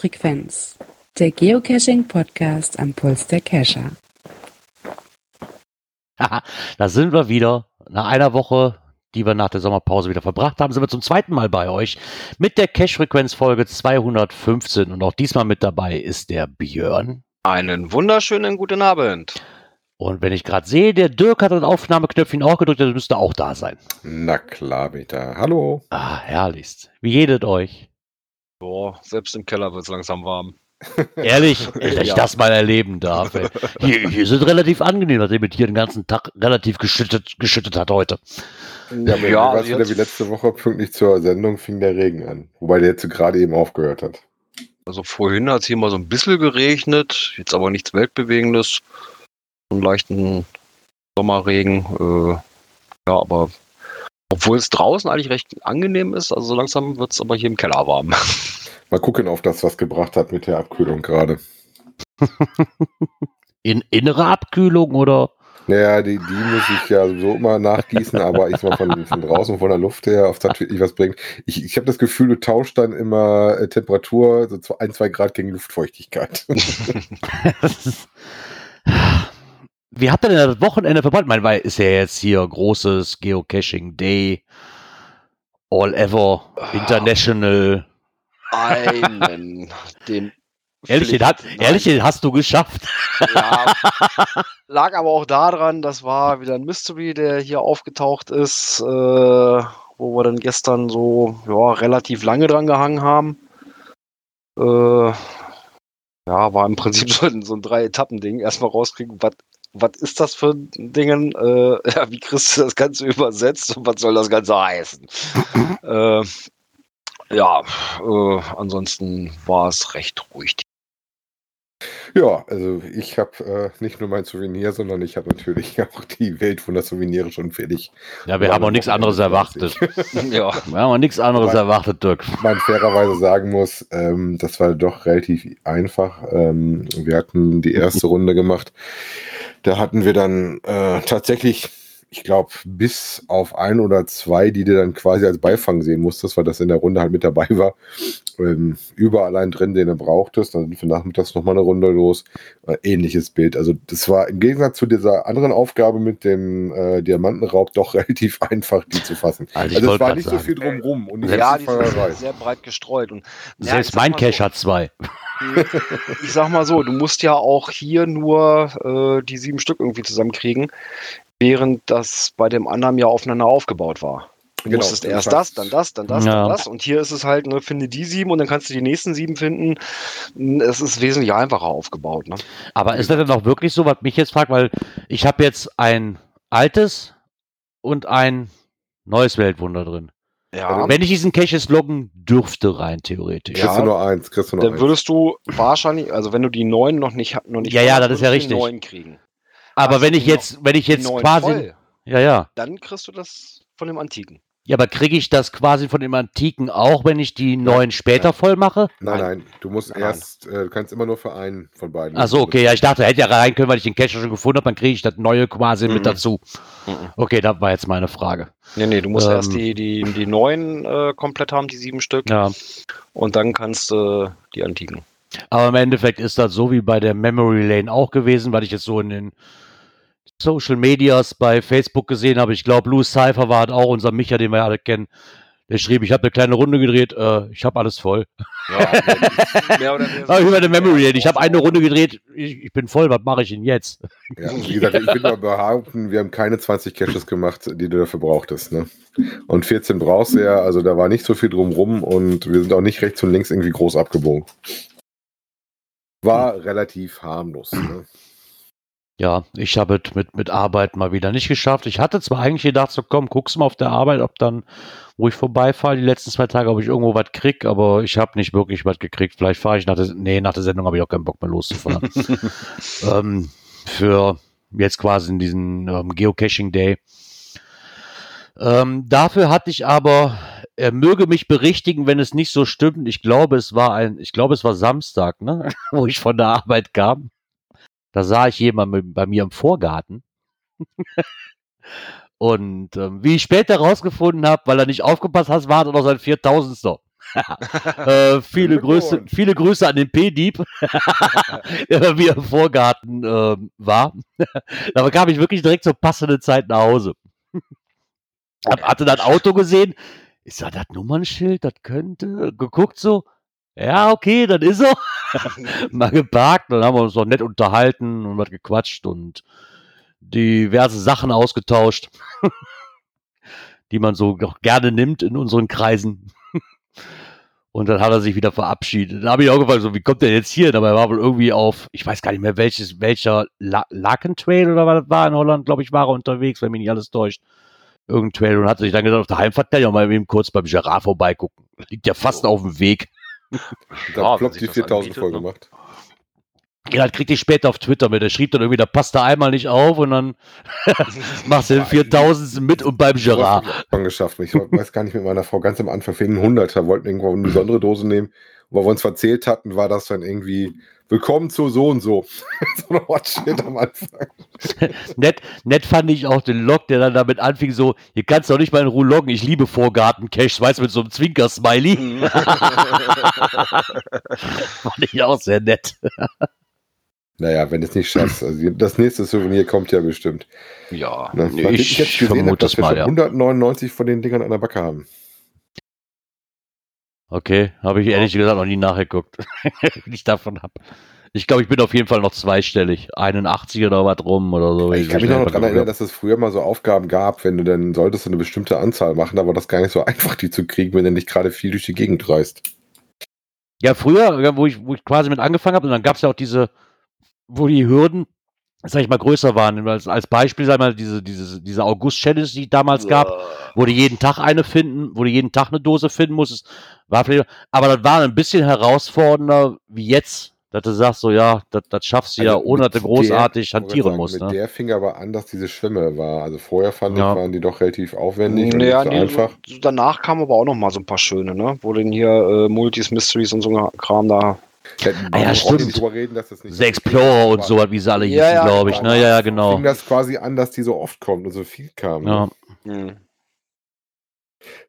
Cache-Frequenz, der Geocaching-Podcast am Puls der Cacher. da sind wir wieder. Nach einer Woche, die wir nach der Sommerpause wieder verbracht haben, sind wir zum zweiten Mal bei euch mit der Cache-Frequenz-Folge 215. Und auch diesmal mit dabei ist der Björn. Einen wunderschönen guten Abend. Und wenn ich gerade sehe, der Dirk hat das Aufnahmeknöpfchen auch gedrückt, der müsste auch da sein. Na klar, bitte. Hallo. Ah, herrlichst. Wie jedet euch? Boah, selbst im Keller wird es langsam warm. Ehrlich, dass ich Ja. das mal erleben darf. Ey. Hier, hier sind relativ angenehm, nachdem es hier den ganzen Tag relativ geschüttet, geschüttet hat heute. Ja, aber Ja, was wieder wie letzte Woche pünktlich zur Sendung fing der Regen an. Wobei der jetzt gerade eben aufgehört hat. Also vorhin hat es hier mal so ein bisschen geregnet, jetzt aber nichts Weltbewegendes. Einen leichten Sommerregen. Äh, ja, aber obwohl es draußen eigentlich recht angenehm ist, also so langsam wird es aber hier im Keller warm. Mal gucken, ob das was gebracht hat mit der Abkühlung gerade. In innere Abkühlung oder? Naja, die, die muss ich ja so immer nachgießen, aber ich sag mal von, von draußen, von der Luft her, ob das wirklich was bringt. Ich, ich habe das Gefühl, du tauschst dann immer äh, Temperatur, so ein, zwei Grad gegen Luftfeuchtigkeit. Wie habt ihr denn das Wochenende verbracht? Ich meine, weil ist ja jetzt hier großes Geocaching Day, All Ever, International. Einen, den. Ehrlich, den, hat, ehrlich, den hast du geschafft. Ja, lag aber auch daran, das war wieder ein Mystery, der hier aufgetaucht ist, äh, wo wir dann gestern so ja, relativ lange dran gehangen haben. Äh, ja, war im Prinzip so ein, so ein Drei-Etappen-Ding. Erstmal rauskriegen, was was ist das für ein Dingen? Äh, ja, wie kriegst du das Ganze übersetzt und was soll das Ganze heißen? äh, ja, äh, ansonsten war es recht ruhig. Ja, also ich habe äh, nicht nur mein Souvenir, sondern ich habe natürlich auch die Weltwunder-Souvenirs schon fertig. Ja, wir haben auch nichts anderes erwartet. ja. Wir haben auch nichts anderes Aber- erwartet, Dirk. man fairerweise sagen muss, ähm, das war doch relativ einfach. Ähm, wir hatten die erste Runde gemacht. Da hatten wir dann äh, tatsächlich, ich glaube, bis auf ein oder zwei, die du dann quasi als Beifang sehen musstest, weil das in der Runde halt mit dabei war. Ähm, überall einen drin, den du brauchtest. Dann sind wir nachmittags nochmal eine Runde los. Äh, ähnliches Bild. Also das war im Gegensatz zu dieser anderen Aufgabe mit dem äh, Diamantenraub doch relativ einfach, die zu fassen. Also Also es war nicht so sagen. viel drumrum und nicht Ja, so die viel sind sehr, sehr breit gestreut. Und ja, Selbst mein Cache so, hat zwei. Ich sag mal so, du musst ja auch hier nur äh, die sieben Stück irgendwie zusammenkriegen, während das bei dem anderen ja aufeinander aufgebaut war. Du Genau, musstest erst das, dann das, dann das, Ja. dann das. Und hier ist es halt, ne, finde die sieben und dann kannst du die nächsten sieben finden. Es ist wesentlich einfacher aufgebaut. Ne? Aber ist das denn auch wirklich so, was mich jetzt fragt, weil ich habe jetzt ein altes und ein neues Weltwunder drin. Ja, Wenn ich diesen Cache jetzt loggen dürfte, rein theoretisch. Kriegst Ja. du nur eins, kriegst du nur dann eins. würdest du wahrscheinlich, also wenn du die neun noch nicht, noch nicht Ja, ja, das hast, ist ja richtig. neun kriegen. Aber Hast wenn ich jetzt, wenn ich jetzt quasi, voll, ja, ja, dann kriegst du das von dem Antiken. Ja, aber kriege ich das quasi von dem Antiken auch, wenn ich die neuen später nein. voll mache? Nein, Nein. du musst Nein. erst, äh, du kannst immer nur für einen von beiden. Ach so, okay, ja, ich dachte, hätte ja rein können, weil ich den Cache schon gefunden habe, dann kriege ich das neue quasi mit Mhm. dazu. Mhm. Okay, das war jetzt meine Frage. Nee, nee, du musst Ähm. erst die, die, die neuen äh, komplett haben, die sieben Stück. Ja, Und dann kannst du äh, die antiken. aber im Endeffekt ist das so wie bei der Memory Lane auch gewesen, weil ich jetzt so in den Social Medias bei Facebook gesehen habe. Ich glaube, Louis Cypher war halt auch unser Micha, den wir ja alle kennen. Der schrieb, ich habe eine kleine Runde gedreht, äh, ich habe alles voll. Ja, mehr oder weniger. Aber über eine Memory ich habe eine Runde gedreht, ich, ich bin voll, was mache ich denn jetzt? Ja, wie gesagt, ich will mal behaupten, wir haben keine 20 Caches gemacht, die du dafür brauchtest. Ne? Und 14 brauchst du ja, also da war nicht so viel drumrum und wir sind auch nicht rechts und links irgendwie groß abgebogen. War relativ harmlos. Ne? Ja, ich habe es mit, mit Arbeit mal wieder nicht geschafft. Ich hatte zwar eigentlich gedacht, so komm, guck's mal auf der Arbeit, ob dann, wo ich vorbeifahre, die letzten zwei Tage, ob ich irgendwo was krieg, aber ich habe nicht wirklich was gekriegt. Vielleicht fahre ich nach der, nee, nach der Sendung habe ich auch keinen Bock mehr loszufahren. ähm, für jetzt quasi in diesen ähm, Geocaching Day. Ähm, dafür hatte ich aber, er möge mich berichtigen, wenn es nicht so stimmt. Ich glaube, es war ein, ich glaube, es war Samstag, ne, wo ich von der Arbeit kam. Da sah ich jemanden bei mir im Vorgarten. Und ähm, wie ich später rausgefunden habe, weil er nicht aufgepasst hat, war er noch sein 4000. äh, viele, Grüße, viele Grüße an den P-Dieb, der wie im Vorgarten äh, war. da kam ich wirklich direkt zur passenden Zeit nach Hause. Hab, hatte dann Auto gesehen. Ist da das Nummernschild? Das könnte. Geguckt so. Ja, okay, dann ist er. Mal geparkt, dann haben wir uns noch nett unterhalten und was gequatscht und diverse Sachen ausgetauscht, die man so gerne nimmt in unseren Kreisen. Und dann hat er sich wieder verabschiedet. Da habe ich auch gefragt, so, wie kommt der jetzt hier? Dabei war wohl irgendwie auf, ich weiß gar nicht mehr, welches, welcher La Lakentrail oder was war in Holland, glaube ich, war er unterwegs, wenn mich nicht alles täuscht. Irgendein Trail und hat sich dann gesagt, auf der Heimfahrt kann ich auch mal eben kurz beim Gerard vorbeigucken. Liegt ja fast auf dem Weg. Da Ja, ploppt die das 4000 anbietet, voll ne? gemacht. Ja, das kriegte ich später auf Twitter mit. Der schrieb dann irgendwie, da passt er einmal nicht auf und dann machst du den 4000 mit und beim Gerard. ich geschafft. Ich weiß gar nicht mit meiner Frau ganz am Anfang für einen Hunderter wollten irgendwo eine besondere Dose nehmen. Und weil wir uns verzählt hatten, war das dann irgendwie Willkommen zu so und so. so ein Hotshit am Anfang. Nett, nett fand ich auch den Log, der dann damit anfing, so, hier kannst du doch nicht mal in Ruhe loggen, ich liebe Vorgarten-Caches, weißt du, mit so einem Zwinker-Smiley. Mhm. fand ich auch sehr nett. Naja, wenn du es nicht schaffst. Also das nächste Souvenir kommt ja bestimmt. ja. Ne? Nee, Weil ich jetzt gesehen vermute dass es wir mal, schon ja. 199 von den Dingern an der Backe haben. Okay, habe ich ehrlich gesagt noch nie nachgeguckt, wenn ich davon habe. Ich glaube, ich bin auf jeden Fall noch zweistellig. 81 oder was rum oder so. Ich kann mich noch daran erinnern, dass es früher mal so Aufgaben gab, wenn du dann solltest du eine bestimmte Anzahl machen, aber das gar nicht so einfach, die zu kriegen, wenn du nicht gerade viel durch die Gegend reist. Ja, früher, wo ich, wo ich quasi mit angefangen habe, und dann gab es ja auch diese, wo die Hürden, sag ich mal, größer waren. Als, als Beispiel, sag ich mal, diese, diese, diese August-Challenge, die es damals gab, wo du jeden Tag eine finden, wo du jeden Tag eine Dose finden musstest, war vielleicht, aber das war ein bisschen herausfordernder wie jetzt, dass du sagst, so, ja, das, das schaffst du ja, Also ohne dass du großartig der- hantieren sagen, musst. Mit Ne? der fing aber an, dass diese Schwimme war. Also vorher fand Ja. ich, waren die doch relativ aufwendig und Ja, nicht so nee, einfach. danach kamen aber auch noch mal so ein paar schöne, ne? Wo denn hier äh, Multis, Mysteries und so ein Kram da. Ja, Ah ja, stimmt. drüber reden, dass das nicht The Explorer und so, wie sie alle Ja, hießen, ja, glaube ich. genau. Ne? Ja, ja, genau. fing das quasi an, dass die so oft kommt und so viel kam. Ja. Ne? Hm.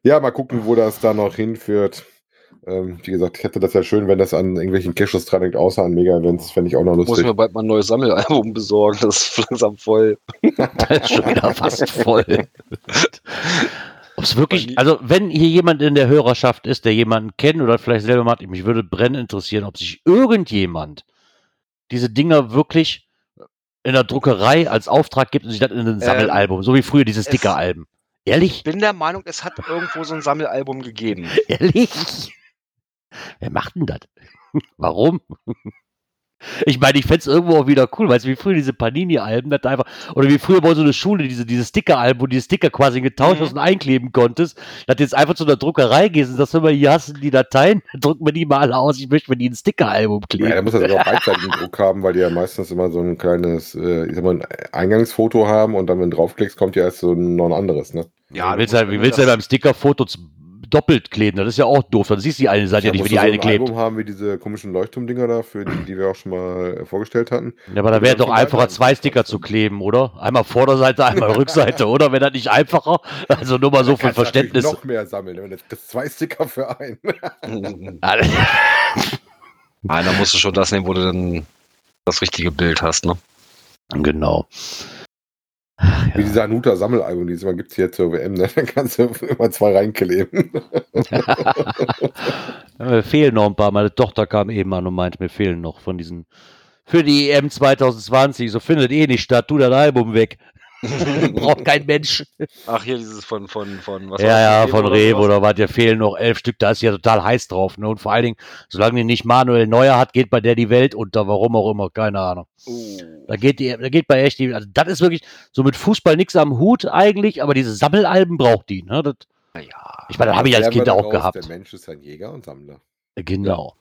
Ja, mal gucken, wo das da noch hinführt. Ähm, wie gesagt, ich hätte das ja schön, wenn das an irgendwelchen Caches dran liegt, außer an Mega-Events, fände ich auch noch Muss lustig. mir bald mal ein neues Sammelalbum besorgen. Das ist langsam voll. Das ist schon wieder fast voll. Ob es wirklich, also wenn hier jemand in der Hörerschaft ist, der jemanden kennt oder vielleicht selber macht, mich würde brennend interessieren, ob sich irgendjemand diese Dinger wirklich in der Druckerei als Auftrag gibt und sich das in ein Sammelalbum, so wie früher diese es- Stickeralben. Ich Ehrlich? bin der Meinung, es hat irgendwo so ein Sammelalbum gegeben. Ehrlich? Wer macht denn das? Warum? Ich meine, ich fände es irgendwo auch wieder cool, weißt du, wie früher diese Panini-Alben, das einfach, oder wie früher bei so einer Schule, diese, diese Sticker-Alben, wo du die Sticker quasi getauscht Mhm. hast und einkleben konntest, dass du jetzt einfach zu einer Druckerei gehst und sagst, hör mal, hier hast du die Dateien, druck mir die mal alle aus, ich möchte mir die in ein Sticker-Album Ja, kleben. da muss er sogar auch beidseitigen Druck haben, weil die ja meistens immer so ein kleines, äh, ich sag mal, ein Eingangsfoto haben und dann, wenn du draufklickst, kommt ja erst so ein, noch ein anderes, ne? Ja, wie willst du, ja- willst du ja beim Sticker-Foto z- doppelt kleben? Das ist ja auch doof, dann siehst du die eine Seite ja, nicht, wie die so eine ein klebt. Album haben wie diese komischen Leuchtturmdinger da, für die, die wir auch schon mal äh, vorgestellt hatten. Ja, aber da wäre doch einfacher, zwei. Sticker zu kleben, oder? Einmal Vorderseite, einmal Rückseite, oder? Wäre das nicht einfacher? Also nur mal so du natürlich Verständnis. noch mehr sammeln, wenn du kriegst zwei Sticker für einen. Nein, da musst du schon das nehmen, wo du dann das richtige Bild hast, ne? genau. Wie dieser Hanuta Sammelalbum, die es immer gibt hier zur WM, ne? Dann kannst du immer zwei reinkleben. Ja, mir fehlen noch ein paar. Meine Tochter kam eben an und meinte, mir fehlen noch von diesen. Für die EM 2020. So findet eh nicht statt. Tu das Album weg. Braucht kein Mensch. Ach, hier dieses von, von, von, was ja, ja, von Rewe oder was. Ja, fehlen noch elf Stück. Da ist ja total heiß drauf. Ne? Und vor allen Dingen, solange die nicht Manuel Neuer hat, geht bei der die Welt unter. Warum auch immer. Keine Ahnung. Uh. Da geht, die, da geht bei echt die. Also, das ist wirklich so mit Fußball nichts am Hut eigentlich. Aber diese Sammelalben braucht die. Ne? Das, Ja. ich meine, das habe ich als Kind auch gehabt. Der Mensch ist ein Jäger und Sammler. Genau.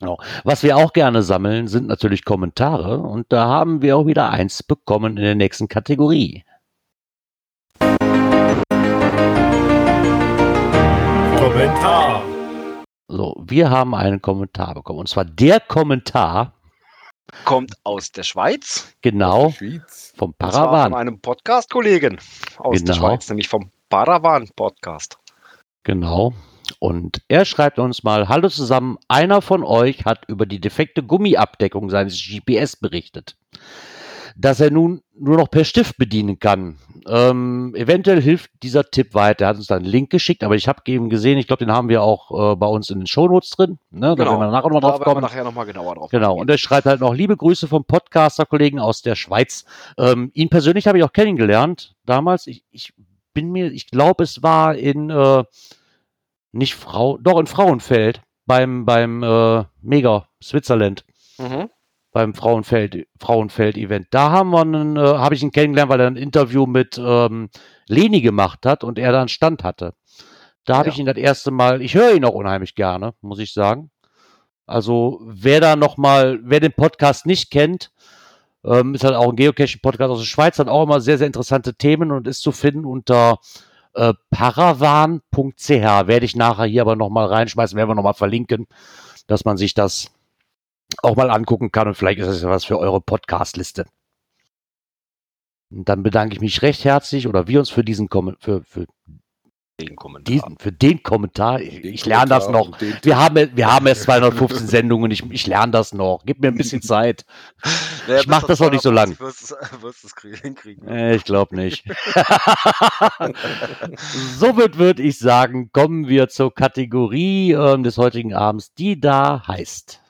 Genau. Was wir auch gerne sammeln, sind natürlich Kommentare. Und da haben wir auch wieder eins bekommen in der nächsten Kategorie. Kommentar. So, wir haben einen Kommentar bekommen. Und zwar der Kommentar, Kommt aus der Schweiz. genau, der Schweiz. vom Paravan. von einem Podcast-Kollegen aus der Genau. Schweiz, nämlich vom Paravan-Podcast. Genau. Und er schreibt uns mal, hallo zusammen, einer von euch hat über die defekte Gummiabdeckung seines GPS berichtet. Dass er nun nur noch per Stift bedienen kann. Ähm, eventuell hilft dieser Tipp weiter. Er hat uns da einen Link geschickt, aber ich habe eben gesehen, ich glaube, den haben wir auch äh, bei uns in den Shownotes drin. Ne? Da werden wir nachher nochmal drauf kommen. nachher nochmal genauer drauf Genau, und er schreibt halt noch liebe Grüße vom Podcaster-Kollegen aus der Schweiz. Ähm, ihn persönlich habe ich auch kennengelernt damals. Ich, ich bin mir, ich glaube, es war in äh, nicht Frau, doch in Frauenfeld beim beim äh, Mega Switzerland Mhm. beim Frauenfeld Frauenfeld Event. Da haben wir einen, äh, habe ich ihn kennengelernt, weil er ein Interview mit ähm, Leni gemacht hat und er da einen Stand hatte. Da habe Ja. ich ihn das erste Mal, ich höre ihn auch unheimlich gerne, muss ich sagen. Also wer da noch mal, wer den Podcast nicht kennt, ähm, ist halt auch ein Geocaching-Podcast aus der Schweiz, hat auch immer sehr, sehr interessante Themen und ist zu finden unter äh, paravan.ch. Werde ich nachher hier aber noch mal reinschmeißen, werden wir noch mal verlinken, dass man sich das auch mal angucken kann und vielleicht ist das ja was für eure Podcast-Liste. Und dann bedanke ich mich recht herzlich oder wir uns für diesen für, für Den Kommentar. diesen, für den Kommentar. Ich, Den ich lerne das Kommentar noch. und den Wir haben, wir haben erst 215 Sendungen. Ich, ich lerne das noch. Gib mir ein bisschen Zeit. Naja, ich mach bis das auch nicht so lang. Wirst es kriegen- hinkriegen. Äh, ich glaube nicht. Somit würde ich sagen, kommen wir zur Kategorie ähm, des heutigen Abends, die da heißt.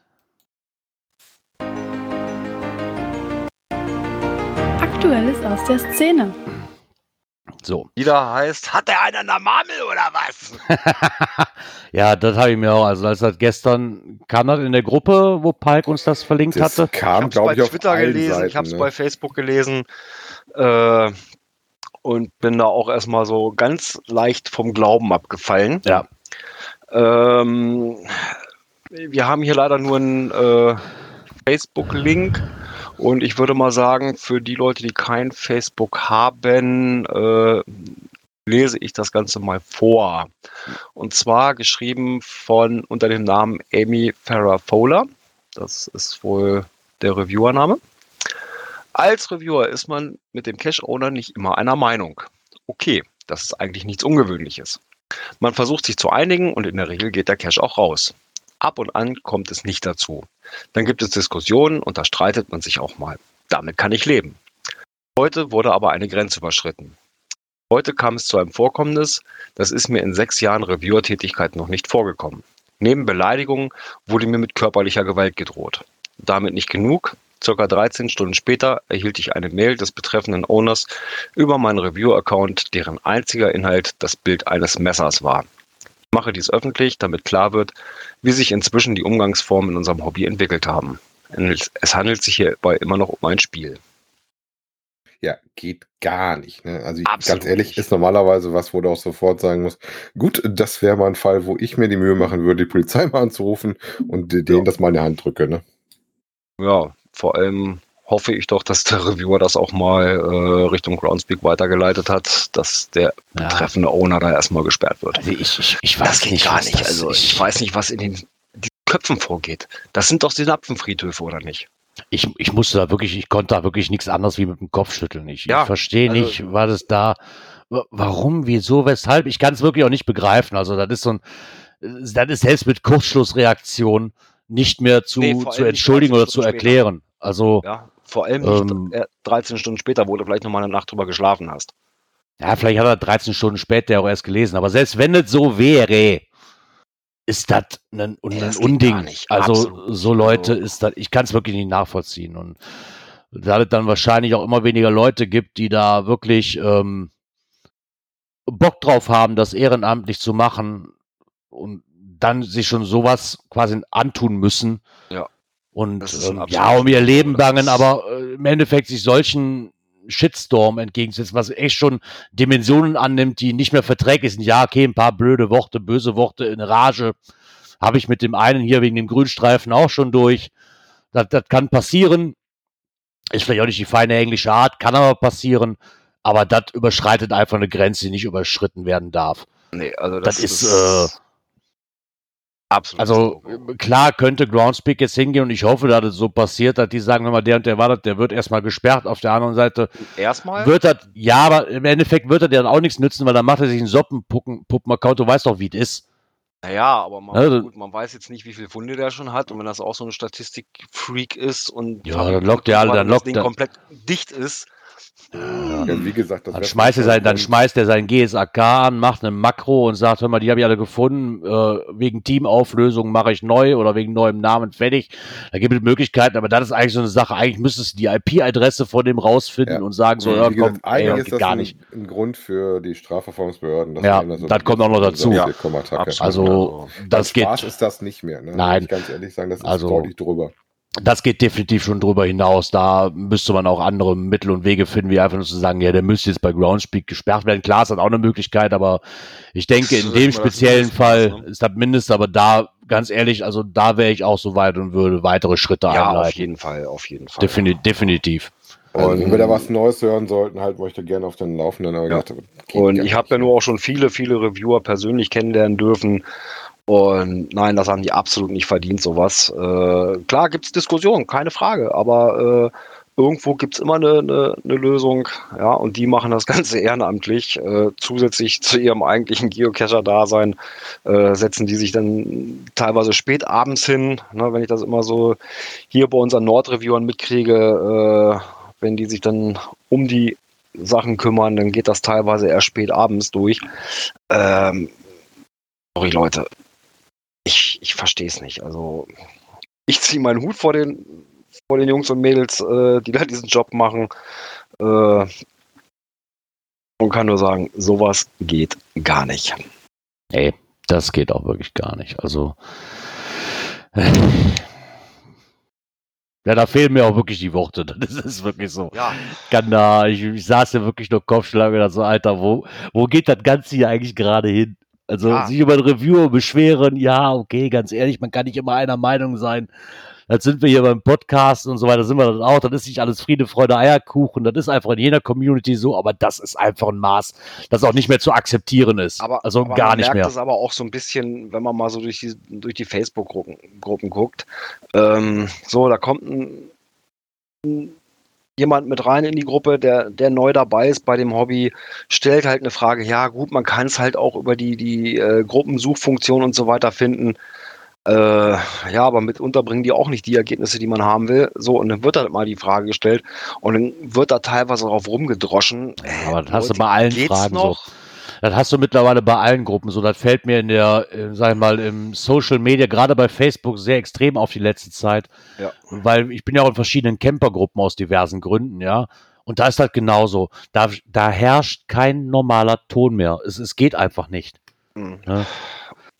Aktuelles aus der Szene. So. Wieder heißt, hat der einer eine Marmel oder was? ja, das habe ich mir auch. Also, als das gestern kam das in der Gruppe, wo Palk uns das verlinkt Das hatte. Ich kam, habe es glaube bei ich, auf Twitter allen gelesen, Seiten, ich habe es ne? bei Facebook gelesen äh, und bin da auch erstmal so ganz leicht vom Glauben abgefallen. Ja. Ähm, wir haben hier leider nur einen äh, Facebook-Link und ich würde mal sagen, für die Leute, die kein Facebook haben, äh, lese ich das Ganze mal vor. Und zwar geschrieben von unter dem Namen Amy Farrah Fowler. Das ist wohl der Reviewername. Als Reviewer ist man mit dem Cache-Owner nicht immer einer Meinung. Okay, das ist eigentlich nichts Ungewöhnliches. Man versucht sich zu einigen und in der Regel geht der Cache auch raus. Ab und an kommt es nicht dazu. Dann gibt es Diskussionen und da streitet man sich auch mal. Damit kann ich leben. Heute wurde aber eine Grenze überschritten. Heute kam es zu einem Vorkommnis, das ist mir in sechs Jahren Reviewer-Tätigkeit noch nicht vorgekommen. Neben Beleidigungen wurde mir mit körperlicher Gewalt gedroht. Damit nicht genug. Circa 13 Stunden später erhielt ich eine Mail des betreffenden Owners über meinen Review-Account, deren einziger Inhalt das Bild eines Messers war. Ich mache dies öffentlich, damit klar wird, wie sich inzwischen die Umgangsformen in unserem Hobby entwickelt haben. Es handelt sich hierbei immer noch um ein Spiel. Ja, geht gar nicht. Ne? Also ich, ganz ehrlich, ist normalerweise was, wo du auch sofort sagen musst, gut, das wäre mal ein Fall, wo ich mir die Mühe machen würde, die Polizei mal anzurufen und denen Ja. das mal in die Hand drücke. Ne? Ja, vor allem hoffe ich doch, dass der Reviewer das auch mal äh, Richtung Groundspeak weitergeleitet hat, dass der Ja. betreffende Owner da erstmal gesperrt wird. Also ich, ich, ich weiß Das geht nicht, gar nicht. Das, Also ich weiß nicht, was in den Köpfen vorgeht. Das sind doch Synapsenfriedhöfe, oder nicht? ich, ich musste da wirklich, ich konnte da wirklich nichts anderes wie mit dem Kopf schütteln. Ich, Ja, ich verstehe also- nicht, was es da, wa- warum, wieso, weshalb. Ich kann es wirklich auch nicht begreifen. Also das ist so ein, das ist selbst mit Kurzschlussreaktion nicht mehr zu, Nee, zu entschuldigen 13 oder zu Stunden später. erklären. Also Ja, vor allem nicht Ähm, äh, 13 Stunden später, wo du vielleicht noch mal eine Nacht drüber geschlafen hast. Ja, vielleicht hat er 13 Stunden später auch erst gelesen, aber selbst wenn es so wäre, ist das ein, Nee, das Unding. Also Absolut. so Leute ist das, ich kann es wirklich nicht nachvollziehen. Und da es dann wahrscheinlich auch immer weniger Leute gibt, die da wirklich ähm, Bock drauf haben, das ehrenamtlich zu machen und dann sich schon sowas quasi antun müssen. Ja. Und ist ähm, ja, um ihr. Leben bangen, ist- aber äh, im Endeffekt sich solchen Shitstorm entgegensetzen, was echt schon Dimensionen annimmt, die nicht mehr verträglich sind. Ja, okay, ein paar blöde Worte, böse Worte in Rage habe ich mit dem einen hier wegen dem Grünstreifen auch schon durch. Das, das kann passieren. Ist vielleicht auch nicht die feine englische Art, kann aber passieren. Aber das überschreitet einfach eine Grenze, die nicht überschritten werden darf. Nee, also das, Das ist, äh, absolut. Also klar könnte Groundspeak jetzt hingehen und ich hoffe, dass es so passiert, dass die sagen, wenn mal der und der war das, der wird erstmal gesperrt. Auf der anderen Seite erstmal wird das, ja, aber im Endeffekt wird er dir dann auch nichts nützen, weil dann macht er sich einen Soppen-Puppen-Account. Du weißt doch, wie es ist. Naja, aber man, Also- gut, man weiß jetzt nicht, wie viele Funde der schon hat. Und wenn das auch so ein Statistik-Freak ist und Ja, dann lockt der alle, dann das lockt Ding der- komplett dicht ist, Ja, wie gesagt, das Dann schmeißt, er sein, dann schmeißt er sein GSAK an, macht eine Makro und sagt, hör mal, die habe ich alle gefunden, äh, wegen Teamauflösung mache ich neu oder wegen neuem Namen fertig. Da gibt es Möglichkeiten, aber das ist eigentlich so eine Sache, eigentlich müsstest du die IP-Adresse von dem rausfinden Ja. und sagen, so, ja, gesagt, komm, ey, eigentlich das ist geht das gar ein, nicht. ein Grund für die Strafverfolgungsbehörden. dass Ja, man so das kommt auch noch dazu. Ja, absolut. Also, das Spaß geht, ist das nicht mehr. Ne? Nein. Ganz ehrlich sagen, das ist Also- deutlich drüber. Das geht definitiv schon drüber hinaus. Da müsste man auch andere Mittel und Wege finden, wie einfach nur zu sagen, ja, der müsste jetzt bei Groundspeak gesperrt werden. Klar, ist das auch eine Möglichkeit, aber ich denke, in dem speziellen Fall ne? ist das Mindeste, aber da, ganz ehrlich, also da wäre ich auch so weit und würde weitere Schritte ja, auf einleiten. jeden Fall, auf jeden Fall. Defini definitiv. Also, Und- wenn wir da was Neues hören sollten, halten wir euch da gerne auf den Laufenden. Aber Ja. ich geht Und ich habe ja nur auch schon viele, viele Reviewer persönlich kennenlernen dürfen. Und nein, das haben die absolut nicht verdient, sowas. Äh, klar gibt es Diskussionen, keine Frage, aber äh, irgendwo gibt es immer eine, eine, eine Lösung, ja, und die machen das Ganze ehrenamtlich. Äh, zusätzlich zu ihrem eigentlichen Geocacher-Dasein äh, setzen die sich dann teilweise spät abends hin, ne, wenn ich das immer so hier bei unseren Nordreviewern mitkriege, äh, wenn die sich dann um die Sachen kümmern, dann geht das teilweise erst spät abends durch. Ähm, sorry, Leute. Ich, ich verstehe es nicht. Also, ich ziehe meinen Hut vor den, vor den Jungs und Mädels, äh, die da diesen Job machen. Äh, und kann nur sagen, sowas geht gar nicht. Nee, das geht auch wirklich gar nicht. Also, ja, da fehlen mir auch wirklich die Worte. Das ist wirklich so. Ja, kann da, ich, ich saß ja wirklich nur Kopfschlag und so, Alter, wo, wo geht das Ganze hier eigentlich gerade hin? Also Ja. sich über ein Reviewer beschweren, ja, okay, ganz ehrlich, man kann nicht immer einer Meinung sein. Jetzt sind wir hier beim Podcast und so weiter, sind wir dann auch, das ist nicht alles Friede, Freude, Eierkuchen, das ist einfach in jeder Community so, aber das ist einfach ein Maß, das auch nicht mehr zu akzeptieren ist. aber, also aber gar man nicht merkt mehr. es aber auch so ein bisschen, wenn man mal so durch die, durch die Facebook-Gruppen Gruppen guckt. Ähm, so, da kommt ein, ein, jemand mit rein in die Gruppe, der, der neu dabei ist bei dem Hobby, stellt halt eine Frage. Ja, gut, man kann es halt auch über die, die äh, Gruppensuchfunktion und so weiter finden. Äh, ja, aber mitunter bringen die auch nicht die Ergebnisse, die man haben will. So, und dann wird halt mal die Frage gestellt und dann wird da teilweise drauf rumgedroschen. Äh, Aber das hast du bei allen Fragen so. Das hast du mittlerweile bei allen Gruppen so. Das fällt mir in der, äh, sag ich mal, im Social Media, gerade bei Facebook, sehr extrem auf die letzte Zeit. Ja. Weil ich bin ja auch in verschiedenen Campergruppen aus diversen Gründen, ja. Und da ist das genauso. Da, da herrscht kein normaler Ton mehr. Es, es geht einfach nicht. Hm. Ne?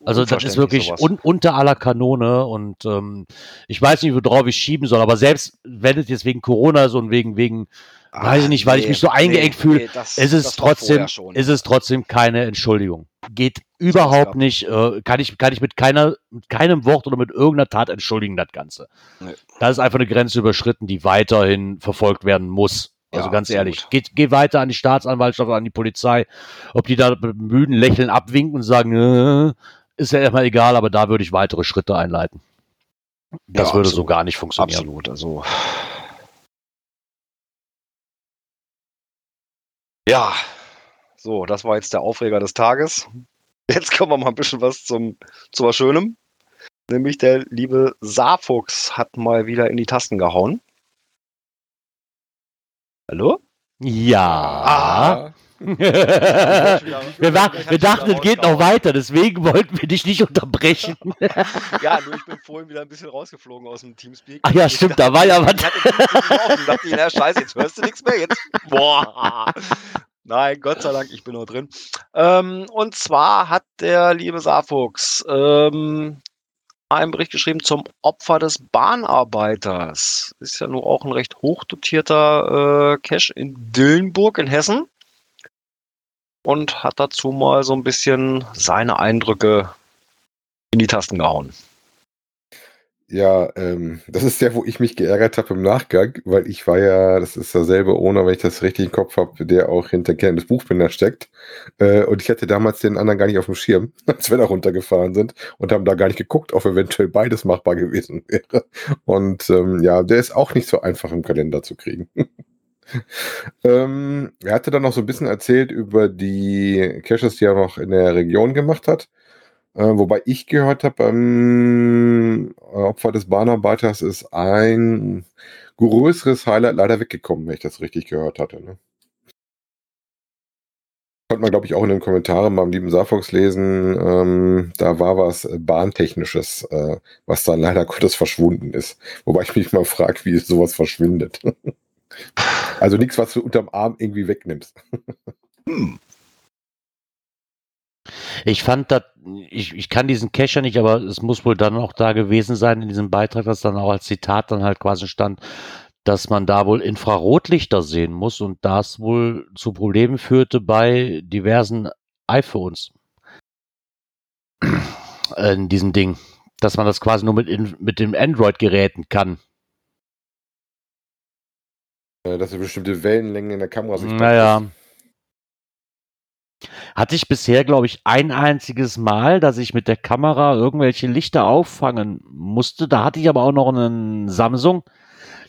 Also das ist wirklich un, unter aller Kanone und ähm, ich weiß nicht, worauf ich schieben soll, aber selbst wenn es jetzt wegen Corona ist und wegen, wegen, weiß ich nicht, weil ich mich so eingeengt fühle, das, es ist das trotzdem, ist es trotzdem keine Entschuldigung. Geht überhaupt nicht, äh, kann ich, kann ich mit keiner, mit keinem Wort oder mit irgendeiner Tat entschuldigen, das Ganze. Nee. Da ist einfach eine Grenze überschritten, die weiterhin verfolgt werden muss. Also Ja, ganz ehrlich, geht, geh weiter an die Staatsanwaltschaft, an die Polizei. Ob die da mit müden Lächeln abwinken und sagen, äh, ist ja erstmal egal, aber da würde ich weitere Schritte einleiten. Das Ja, würde so absolut. gar nicht funktionieren. Absolut, also. Ja, so, das war jetzt der Aufreger des Tages. Jetzt kommen wir mal ein bisschen was zum, zu was Schönem. Nämlich der liebe Saarfuchs hat mal wieder in die Tasten gehauen. Hallo? Ja. Ah. Wir, war, wir dachten, es geht noch weiter, deswegen wollten wir dich nicht unterbrechen. Ja, nur ich bin vorhin wieder ein bisschen rausgeflogen aus dem Teamspeak. Ach ja, Ich stimmt, dachte, da war ja was. Ich hatte offen und dachte, na scheiße, jetzt hörst du nichts mehr. Jetzt. Boah. Nein, Gott sei Dank, ich bin noch drin. Ähm, und zwar hat der liebe Saarfuchs ähm, einen Bericht geschrieben zum Opfer des Bahnarbeiters. Ist ja nur auch ein recht hochdotierter äh, Cache in Dillenburg in Hessen. Und hat dazu mal so ein bisschen seine Eindrücke in die Tasten gehauen. Ja, ähm, das ist der, wo ich mich geärgert habe im Nachgang, weil ich war ja, das ist derselbe Owner, wenn ich das richtig im Kopf habe, der auch hinter Kern des Buchbinder steckt. Äh, und ich hatte damals den anderen gar nicht auf dem Schirm, als wir da runtergefahren sind und haben da gar nicht geguckt, ob eventuell beides machbar gewesen wäre. Und ähm, ja, der ist auch nicht so einfach im Kalender zu kriegen. ähm, er hatte dann noch so ein bisschen erzählt über die Caches, die er noch in der Region gemacht hat. Äh, wobei ich gehört habe, beim äh, Opfer des Bahnarbeiters ist ein größeres Highlight leider weggekommen, wenn ich das richtig gehört hatte. Ne? Konnte man, glaube ich, auch in den Kommentaren beim lieben Safox lesen. Ähm, da war was Bahntechnisches, äh, was dann leider Gottes verschwunden ist. Wobei ich mich mal frage, wie sowas verschwindet. also nichts, was du unterm Arm irgendwie wegnimmst. Hm. Ich fand das, ich, ich kann diesen Cacher nicht, aber es muss wohl dann auch da gewesen sein in diesem Beitrag, dass dann auch als Zitat dann halt quasi stand, dass man da wohl Infrarotlichter sehen muss und das wohl zu Problemen führte bei diversen iPhones in diesem Ding, dass man das quasi nur mit, in, mit den Android-Geräten kann. Äh, dass er bestimmte Wellenlängen in der Kamera sich Naja. Hatte ich bisher, glaube ich, ein einziges Mal, dass ich mit der Kamera irgendwelche Lichter auffangen musste. Da hatte ich aber auch noch einen Samsung.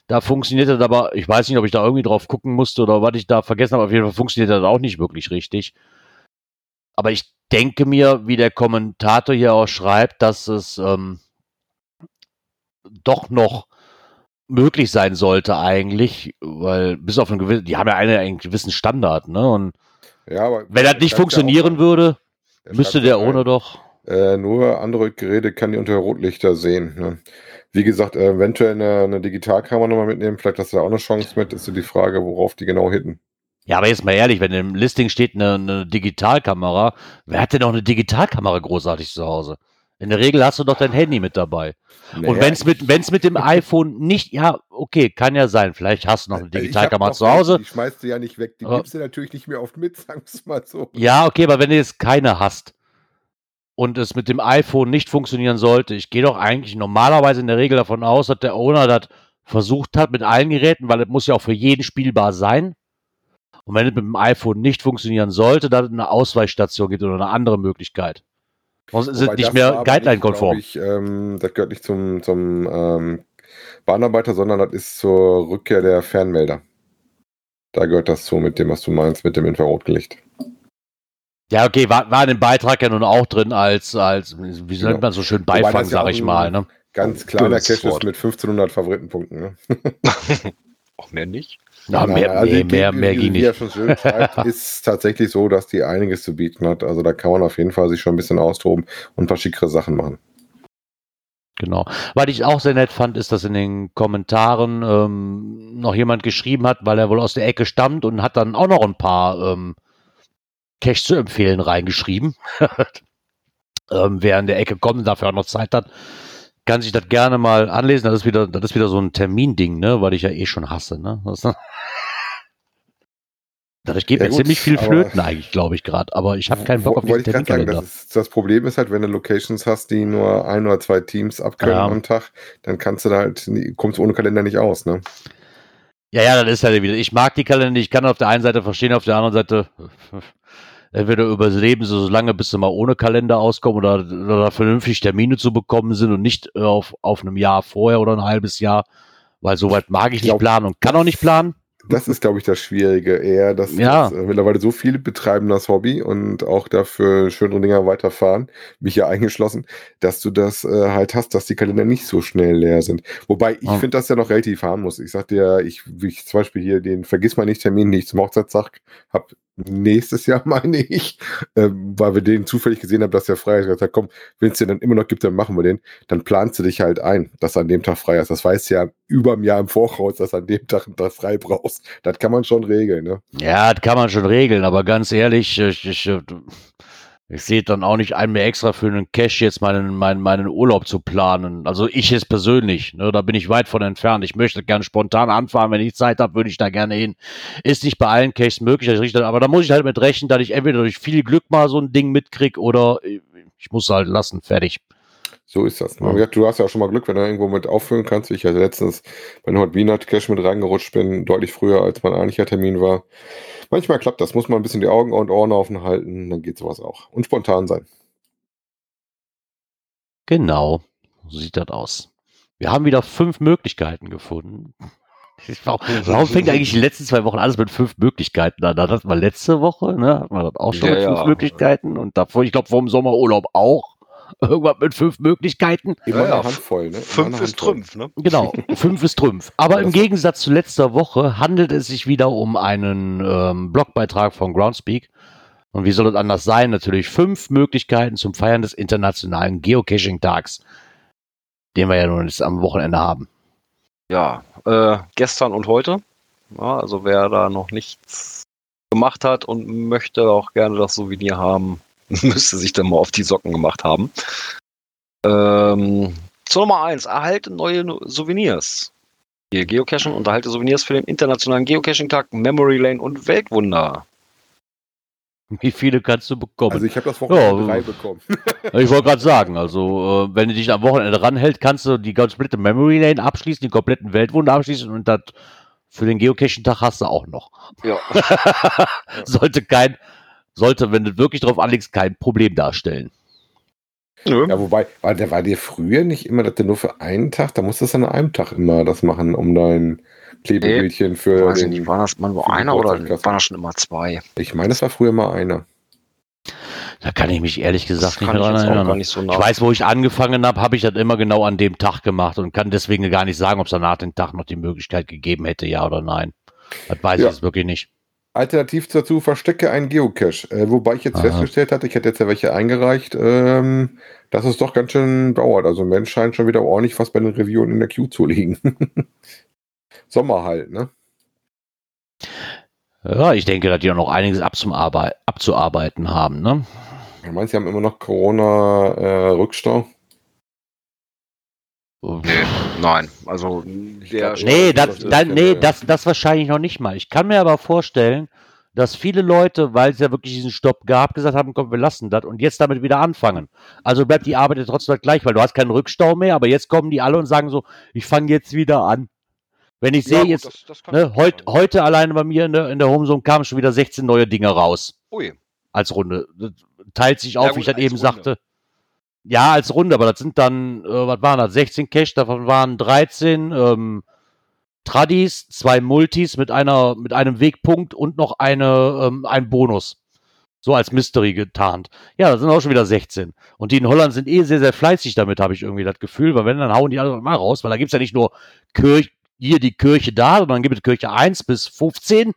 Da funktioniert das aber, ich weiß nicht, ob ich da irgendwie drauf gucken musste oder was ich da vergessen habe. Auf jeden Fall funktioniert das auch nicht wirklich richtig. Aber ich denke mir, wie der Kommentator hier auch schreibt, dass es ähm, doch noch möglich sein sollte eigentlich, weil bis auf einen gewissen, die haben ja eine, einen gewissen Standard, ne? Und Ja, aber wenn das nicht funktionieren würde, Er müsste der ohne doch. Äh, nur Android-Geräte kann die unter Rotlichter sehen. Ne? Wie gesagt, äh, eventuell eine, eine Digitalkamera nochmal mitnehmen. Vielleicht hast du da auch eine Chance mit. Ist so die Frage, worauf die genau hitten. Ja, aber jetzt mal ehrlich, wenn im Listing steht eine, eine Digitalkamera, wer hat denn noch eine Digitalkamera großartig zu Hause? In der Regel hast du doch dein Handy mit dabei. Und Naja, wenn es mit, wenn's mit dem iPhone nicht, ja, okay, kann ja sein. Vielleicht hast du noch eine Also Digitalkamera zu Hause. Die schmeißt du ja nicht weg. Die Aber- gibst du natürlich nicht mehr oft mit, sagen wir es mal so. Ja, okay, aber wenn du jetzt keine hast und es mit dem iPhone nicht funktionieren sollte, ich gehe doch eigentlich normalerweise in der Regel davon aus, dass der Owner das versucht hat mit allen Geräten, weil es muss ja auch für jeden spielbar sein. Und wenn es mit dem iPhone nicht funktionieren sollte, dann eine Ausweichstation gibt oder eine andere Möglichkeit. Sonst ist es Wobei nicht das mehr Guideline-konform. ähm, das gehört nicht zum, zum ähm, Bahnarbeiter, sondern das ist zur Rückkehr der Fernmelder. Da gehört das zu, mit dem, was du meinst, mit dem Infrarotlicht. Ja, okay, war, war in dem Beitrag ja nun auch drin als, als wie Genau. nennt man so schön, Beifang, ja sag ich mal. Ne? Ganz kleiner Cache ist mit 1500 Favoritenpunkten. Ne? Auch mehr nicht. Ja, Nein, mehr, also mehr, die- mehr, mehr ging Wie nicht. er schon schön schreibt, ist tatsächlich so, dass die einiges zu bieten hat. Also da kann man auf jeden Fall sich schon ein bisschen austoben und ein paar schickere Sachen machen. Genau. Was ich auch sehr nett fand, ist, dass in den Kommentaren ähm, noch jemand geschrieben hat, weil er wohl aus der Ecke stammt und hat dann auch noch ein paar ähm, Cash zu empfehlen reingeschrieben. ähm, wer in der Ecke kommt dafür auch noch Zeit hat, kann sich das gerne mal anlesen. Das ist wieder, das ist wieder so ein Terminding, ne, weil ich ja eh schon hasse, ne. Das, Dadurch geht Ja mir ziemlich viel flöten eigentlich, glaube ich gerade. Aber ich habe keinen Bock auf diesen ich gerade sagen, Terminkalender. das, ist, das Problem ist halt, wenn du Locations hast, die nur ein oder zwei Teams abkönnen Ja. am Tag, dann kannst du da halt, kommst du ohne Kalender nicht aus, ne? Ja, ja, das ist halt wieder. Ich mag die Kalender, ich kann auf der einen Seite verstehen, auf der anderen Seite entweder überleben sie so lange, bis sie mal ohne Kalender auskommen oder, oder vernünftig Termine zu bekommen sind und nicht äh, auf, auf einem Jahr vorher oder ein halbes Jahr, weil soweit mag ich nicht glaub, planen und kann auch nicht planen. Das ist, glaube ich, das Schwierige eher, dass, Ja. dass äh, mittlerweile so viele betreiben das Hobby und auch dafür schönere Dinger weiterfahren, mich ja eingeschlossen, dass du das äh, halt hast, dass die Kalender nicht so schnell leer sind. Wobei ich Ja. finde das ja noch relativ harmlos. Ich sag dir, ich, wie ich zum Beispiel hier den Vergiss mal nicht Termin, den ich zum Hochzeitstag habe, nächstes Jahr meine ich, ähm, weil wir den zufällig gesehen haben, dass der frei ist. Ich gesagt, komm, wenn es dir dann immer noch gibt, dann machen wir den. Dann planst du dich halt ein, dass an dem Tag frei ist. Das weißt du ja über ein Jahr im Voraus, dass an dem Tag ein Tag frei brauchst. Das kann man schon regeln, ne? Ja, das kann man schon regeln, aber ganz ehrlich, ich, ich, ich sehe dann auch nicht ein, mir extra für einen Cash jetzt meinen, meinen, meinen Urlaub zu planen. Also ich jetzt persönlich, ne, da bin ich weit von entfernt. Ich möchte gerne spontan anfahren, wenn ich Zeit habe, würde ich da gerne hin. Ist nicht bei allen Caches möglich, aber da muss ich halt mit rechnen, dass ich entweder durch viel Glück mal so ein Ding mitkrieg oder ich muss halt lassen, fertig. So ist das. Ne? Ja. Du hast ja auch schon mal Glück, wenn du irgendwo mit auffüllen kannst. wie Ich ja letztens bei Hot Beanut Cash mit reingerutscht bin, deutlich früher, als mein eigentlicher Termin war. Manchmal klappt das. Muss man ein bisschen die Augen und Ohren offen halten, dann geht sowas auch. Und spontan sein. Genau, so sieht das aus. Wir haben wieder fünf Möglichkeiten gefunden. Warum fängt eigentlich die letzten zwei Wochen alles mit fünf Möglichkeiten an? Das hatten wir letzte Woche, ne? Hatten wir das auch schon Ja, mit fünf ja. Möglichkeiten und davor, ich glaube, vor dem Sommerurlaub auch. Irgendwas mit fünf Möglichkeiten. Immer Ja, ja, eine Handvoll, ne? Immer Fünf eine ist. Trümpf, ne? Genau, fünf ist Trümpf. Aber im Das- Gegensatz zu letzter Woche handelt es sich wieder um einen ähm, Blogbeitrag von Groundspeak. Und wie soll es anders sein? Natürlich fünf Möglichkeiten zum Feiern des internationalen Geocaching-Tags, den wir ja nun jetzt am Wochenende haben. Ja, äh, gestern und heute. Ja, also wer da noch nichts gemacht hat und möchte auch gerne das Souvenir haben, müsste sich dann mal auf die Socken gemacht haben. Ähm, zur Nummer eins: Erhalte neue Souvenirs. Hier Geocachen und erhalte Souvenirs für den internationalen Geocaching-Tag, Memory Lane und Weltwunder. Wie viele kannst du bekommen? Also ich habe das Wochenende Ja, drei bekommen. ich wollte gerade sagen, also äh, wenn du dich am Wochenende ranhältst, kannst du die komplette Memory Lane abschließen, die kompletten Weltwunder abschließen und das für den Geocaching-Tag hast du auch noch. Ja. sollte kein, sollte, wenn du wirklich drauf anlegst, kein Problem darstellen. Ja, wobei, war, der war dir früher nicht immer, dass du nur für einen Tag, da musstest du an einem Tag immer das machen, um dein Klebebildchen für Weiß ich den. nicht, war das mal nur einer oder waren das schon immer zwei? Ich meine, das war früher mal einer. Da kann ich mich ehrlich gesagt nicht kann mehr ich dran jetzt auch erinnern. gar nicht so Ich weiß, wo ich angefangen habe, habe ich das immer genau an dem Tag gemacht und kann deswegen gar nicht sagen, ob es danach den Tag noch die Möglichkeit gegeben hätte, ja oder nein. Das weiß Ja. ich jetzt wirklich nicht. Alternativ dazu, verstecke einen Geocache. Äh, wobei ich jetzt Aha. festgestellt hatte, ich hatte jetzt ja welche eingereicht, ähm, dass es doch ganz schön dauert. Also Mensch scheint schon wieder ordentlich was bei den Reviewen in der Queue zu liegen. Sommer halt, ne? Ja, ich denke, dass die auch noch einiges abzuarbeiten, haben, ne? Du meinst, sie haben immer noch Corona-Rückstau? Nein, also der Nee, das, dann, ja nee das, das wahrscheinlich noch nicht mal. Ich kann mir aber vorstellen, dass viele Leute, weil es ja wirklich diesen Stopp gab, gesagt haben, komm, wir lassen das und jetzt damit wieder anfangen. Also bleibt die Arbeit ja trotzdem gleich, weil du hast keinen Rückstau mehr, aber jetzt kommen die alle und sagen so, ich fange jetzt wieder an. Wenn ich sehe jetzt, das, das ne, gut heut, heute alleine bei mir in der, in der Homezone kamen schon wieder 16 neue Dinge raus Ui, als Runde. Das teilt sich auf, Ja, wie ich gut, das eben als sagte. Ja, als Runde, aber das sind dann, äh, was waren das? 16 Cash, davon waren 13 ähm, Tradis, zwei Multis mit einer, mit einem Wegpunkt und noch eine, ähm, ein Bonus. So als Mystery getarnt. Ja, das sind auch schon wieder 16. Und die in Holland sind eh sehr, sehr fleißig damit, habe ich irgendwie das Gefühl, weil wenn, dann hauen die alle mal raus, weil da gibt's ja nicht nur Kirche, hier die Kirche da, sondern gibt es Kirche 1 bis 15.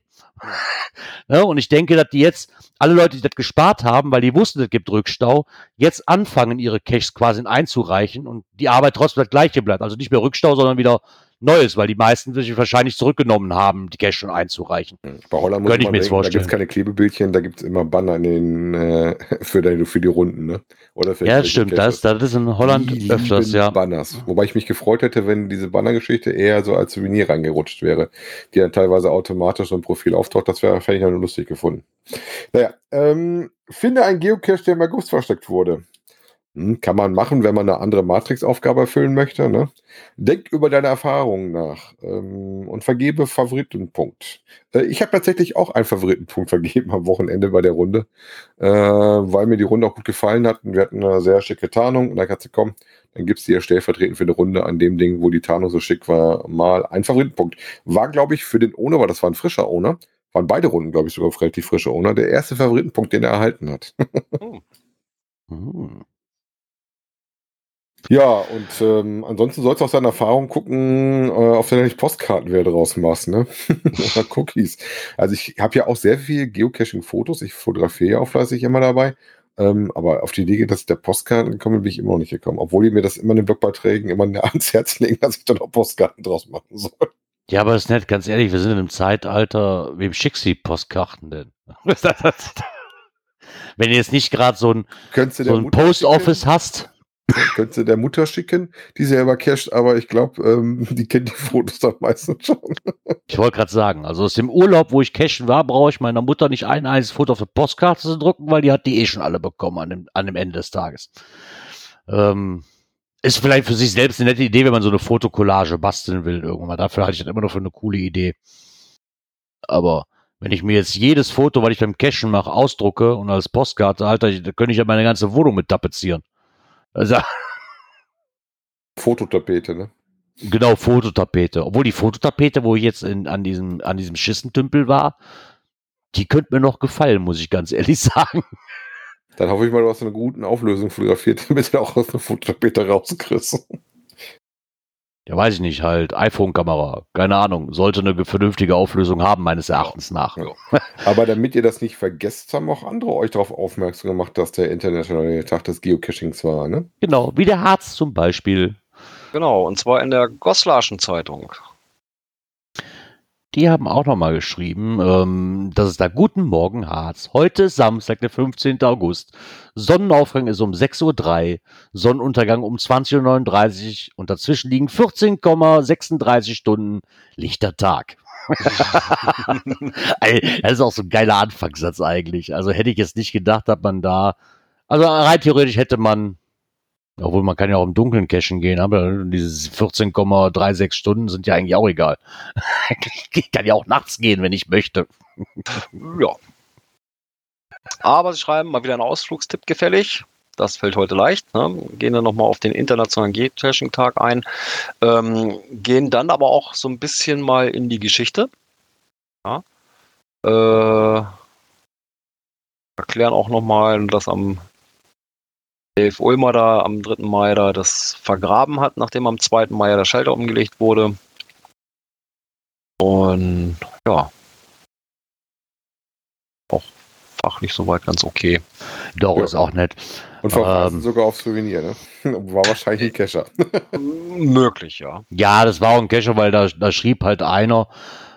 ne, und ich denke, dass die jetzt, alle Leute, die das gespart haben, weil die wussten, es gibt Rückstau, jetzt anfangen, ihre Caches quasi einzureichen und die Arbeit trotzdem das gleiche bleibt. Also nicht mehr Rückstau, sondern wieder Neues, weil die meisten sich wahrscheinlich zurückgenommen haben, die Cache schon einzureichen. Bei Holland muss Könnte ich man mir jetzt denken, da vorstellen. gibt es keine Klebebildchen, da gibt es immer Banner in den, äh, für, die, für die Runden, ne? Oder für Ja, das stimmt. Das, das ist in Holland Die öfters, ja. Banners. Wobei ich mich gefreut hätte, wenn diese Bannergeschichte eher so als Souvenir reingerutscht wäre, die dann teilweise automatisch so ein Profil auftaucht. Das wäre, fände ich dann lustig gefunden. Naja, ähm, finde einen Geocache, der im August versteckt wurde. Hm, kann man machen, wenn man eine andere Matrix-Aufgabe erfüllen möchte. Ne? Denk über deine Erfahrungen nach ähm, und vergebe Favoritenpunkt. Äh, ich habe tatsächlich auch einen Favoritenpunkt vergeben am Wochenende bei der Runde, äh, weil mir die Runde auch gut gefallen hat. Und wir hatten eine sehr schicke Tarnung. Und da kannst du kommen, dann gibst du dir stellvertretend für eine Runde an dem Ding, wo die Tarnung so schick war, mal einen Favoritenpunkt. War, glaube ich, für den Owner, weil das war ein frischer Owner, waren beide Runden, glaube ich, sogar relativ frische Owner, der erste Favoritenpunkt, den er erhalten hat. Hm. Ja, und ähm, ansonsten sollst du aus deiner Erfahrung gucken, äh, ob du da nicht Postkarten wieder draus machst, ne? Oder Cookies. Also ich habe ja auch sehr viel Geocaching-Fotos. Ich fotografiere ja auch fleißig immer dabei. Ähm, aber auf die Idee, dass ich der Postkarten gekommen bin, bin ich immer noch nicht gekommen. Obwohl die mir das immer in den Blogbeiträgen immer ans Herz legen, dass ich dann auch Postkarten draus machen soll. Ja, aber das ist nett, ganz ehrlich, wir sind in einem Zeitalter, wem schickst du die Postkarten denn? Wenn du jetzt nicht gerade so ein, so ein Mutter Post-Office hast, könntest du der Mutter schicken, die selber cached, aber ich glaube, ähm, die kennt die Fotos dann meistens schon. Ich wollte gerade sagen, also aus dem Urlaub, wo ich cashen war, brauche ich meiner Mutter nicht ein einziges Foto auf eine Postkarte zu drucken, weil die hat die eh schon alle bekommen an dem, an dem Ende des Tages. Ähm, ist vielleicht für sich selbst eine nette Idee, wenn man so eine Fotokollage basteln will irgendwann. Dafür halte ich das immer noch für eine coole Idee. Aber wenn ich mir jetzt jedes Foto, was ich beim Cashen mache, ausdrucke und als Postkarte halte, da könnte ich ja meine ganze Wohnung mit tapezieren. Also, Fototapete, ne? Genau, Fototapete. Obwohl die Fototapete, wo ich jetzt in, an diesem, an diesem Schissentümpel war, die könnte mir noch gefallen, muss ich ganz ehrlich sagen. Dann hoffe ich mal, du hast eine gute Auflösung fotografiert, damit du auch aus einer Fototapete rauskriegst. Ja, weiß ich nicht, halt iPhone-Kamera. Keine Ahnung. Sollte eine vernünftige Auflösung haben, meines Erachtens nach. Ja. Aber damit ihr das nicht vergesst, haben auch andere euch darauf aufmerksam gemacht, dass der internationale Tag des Geocachings war, ne? Genau, wie der Harz zum Beispiel. Genau, und zwar in der Goslarschen Zeitung. Die haben auch nochmal geschrieben, ähm, dass es da Guten Morgen Harz. Heute ist Samstag, der 15. August. Sonnenaufgang ist um 6.03 Uhr, Sonnenuntergang um 20.39 Uhr und dazwischen liegen 14,36 Stunden lichter Tag. Das ist auch so ein geiler Anfangssatz eigentlich. Also hätte ich jetzt nicht gedacht, dass man da, also rein theoretisch hätte man, obwohl man kann ja auch im Dunkeln cashen gehen, aber diese 14,36 Stunden sind ja eigentlich auch egal. ich kann ja auch nachts gehen, wenn ich möchte. Ja. Aber sie schreiben mal wieder einen Ausflugstipp gefällig. Das fällt heute leicht. Ne? Gehen dann nochmal auf den internationalen Geocaching-Tag ein. Ähm, gehen dann aber auch so ein bisschen mal in die Geschichte. Ja. Äh, erklären auch nochmal, dass am Dave Ulmer da am 3. Mai da das vergraben hat, nachdem am 2. Mai ja der Schalter umgelegt wurde. Und ja. Auch fachlich soweit ganz okay. Doch, Ja. ist auch nett. Und verweisen Ähm. sogar auf Souvenir, ne? War wahrscheinlich ein Cacher. Möglich, ja. Ja, das war auch ein Cacher, weil da, da schrieb halt einer,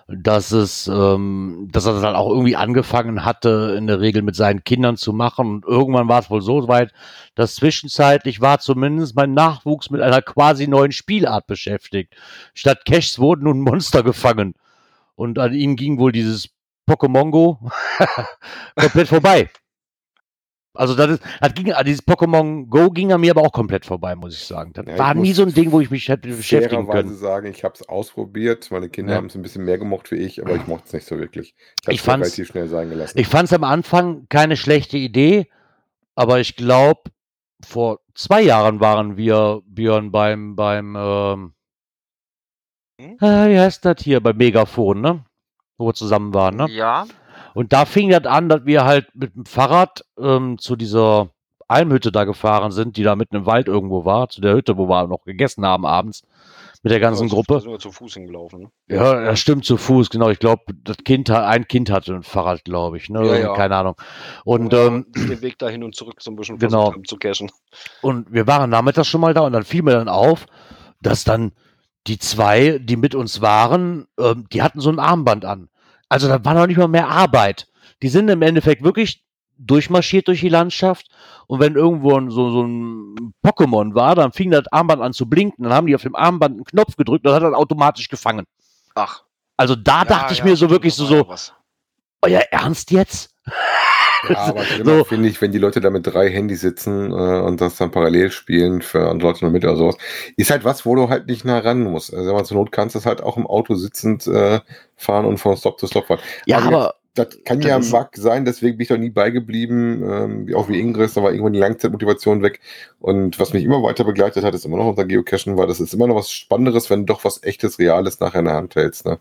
dass es, ähm, dass er das halt auch irgendwie angefangen hatte, in der Regel mit seinen Kindern zu machen. Und irgendwann war es wohl so weit, dass zwischenzeitlich war zumindest mein Nachwuchs mit einer quasi neuen Spielart beschäftigt. Statt Caches wurden nun Monster gefangen. Und an ihm ging wohl dieses Pokémon Go komplett vorbei. Also das, ist, das ging, dieses Pokémon Go ging an mir aber auch komplett vorbei, muss ich sagen. Das Ja, ich war nie so ein Ding, wo ich mich hätte beschäftigen können. sagen, ich habe es ausprobiert. Meine Kinder Ja. haben es ein bisschen mehr gemocht wie ich, aber ich mochte es nicht so wirklich. Ich fand's- relativ schnell sein gelassen. Ich fand es am Anfang keine schlechte Idee, aber ich glaube, vor zwei Jahren waren wir, Björn, beim, beim, ähm, Hm? äh, wie heißt das hier, beim Megafon, ne? Wo wir zusammen waren, ne? Ja. Und da fing das an, dass wir halt mit dem Fahrrad ähm, zu dieser Almhütte da gefahren sind, die da mitten im Wald irgendwo war, zu der Hütte, wo wir noch gegessen haben abends mit der ganzen Ja, Da Gruppe. sind wir zu Fuß hingelaufen. Ne? Ja, das stimmt zu Fuß, genau. Ich glaube, das Kind hat, ein Kind hatte ein Fahrrad, glaube ich, ne? Ja, ja. Keine Ahnung. Und, wir ähm, den Weg dahin und zurück so ein bisschen Genau. zu cashen. Und wir waren nachmittags schon mal da und dann fiel mir dann auf, dass dann die zwei, die mit uns waren, ähm, die hatten so ein Armband an. Also da war noch nicht mal mehr Arbeit. Die sind im Endeffekt wirklich durchmarschiert durch die Landschaft und wenn irgendwo so, so ein Pokémon war, dann fing das Armband an zu blinken, dann haben die auf dem Armband einen Knopf gedrückt und hat dann automatisch gefangen. Ach. Also da dachte ich mir so wirklich so, so, Was. euer Ernst jetzt? Ja, aber So. finde ich, wenn die Leute da mit drei Handys sitzen äh, und das dann parallel spielen für andere Leute noch mit oder sowas, ist halt was, wo du halt nicht nah ran musst. Also wenn man zur Not kannst, es halt auch im Auto sitzend äh, fahren und von Stop zu Stop fahren. Ja, Also aber Das kann ja ist- ein Bug sein, deswegen bin ich doch nie beigeblieben, ähm, auch wie Ingris, da war irgendwann die Langzeitmotivation weg. Und was mich immer weiter begleitet hat, ist immer noch unser Geocachen, weil das ist immer noch was Spannenderes, wenn du doch was echtes, Reales nachher in der Hand hältst. Ne?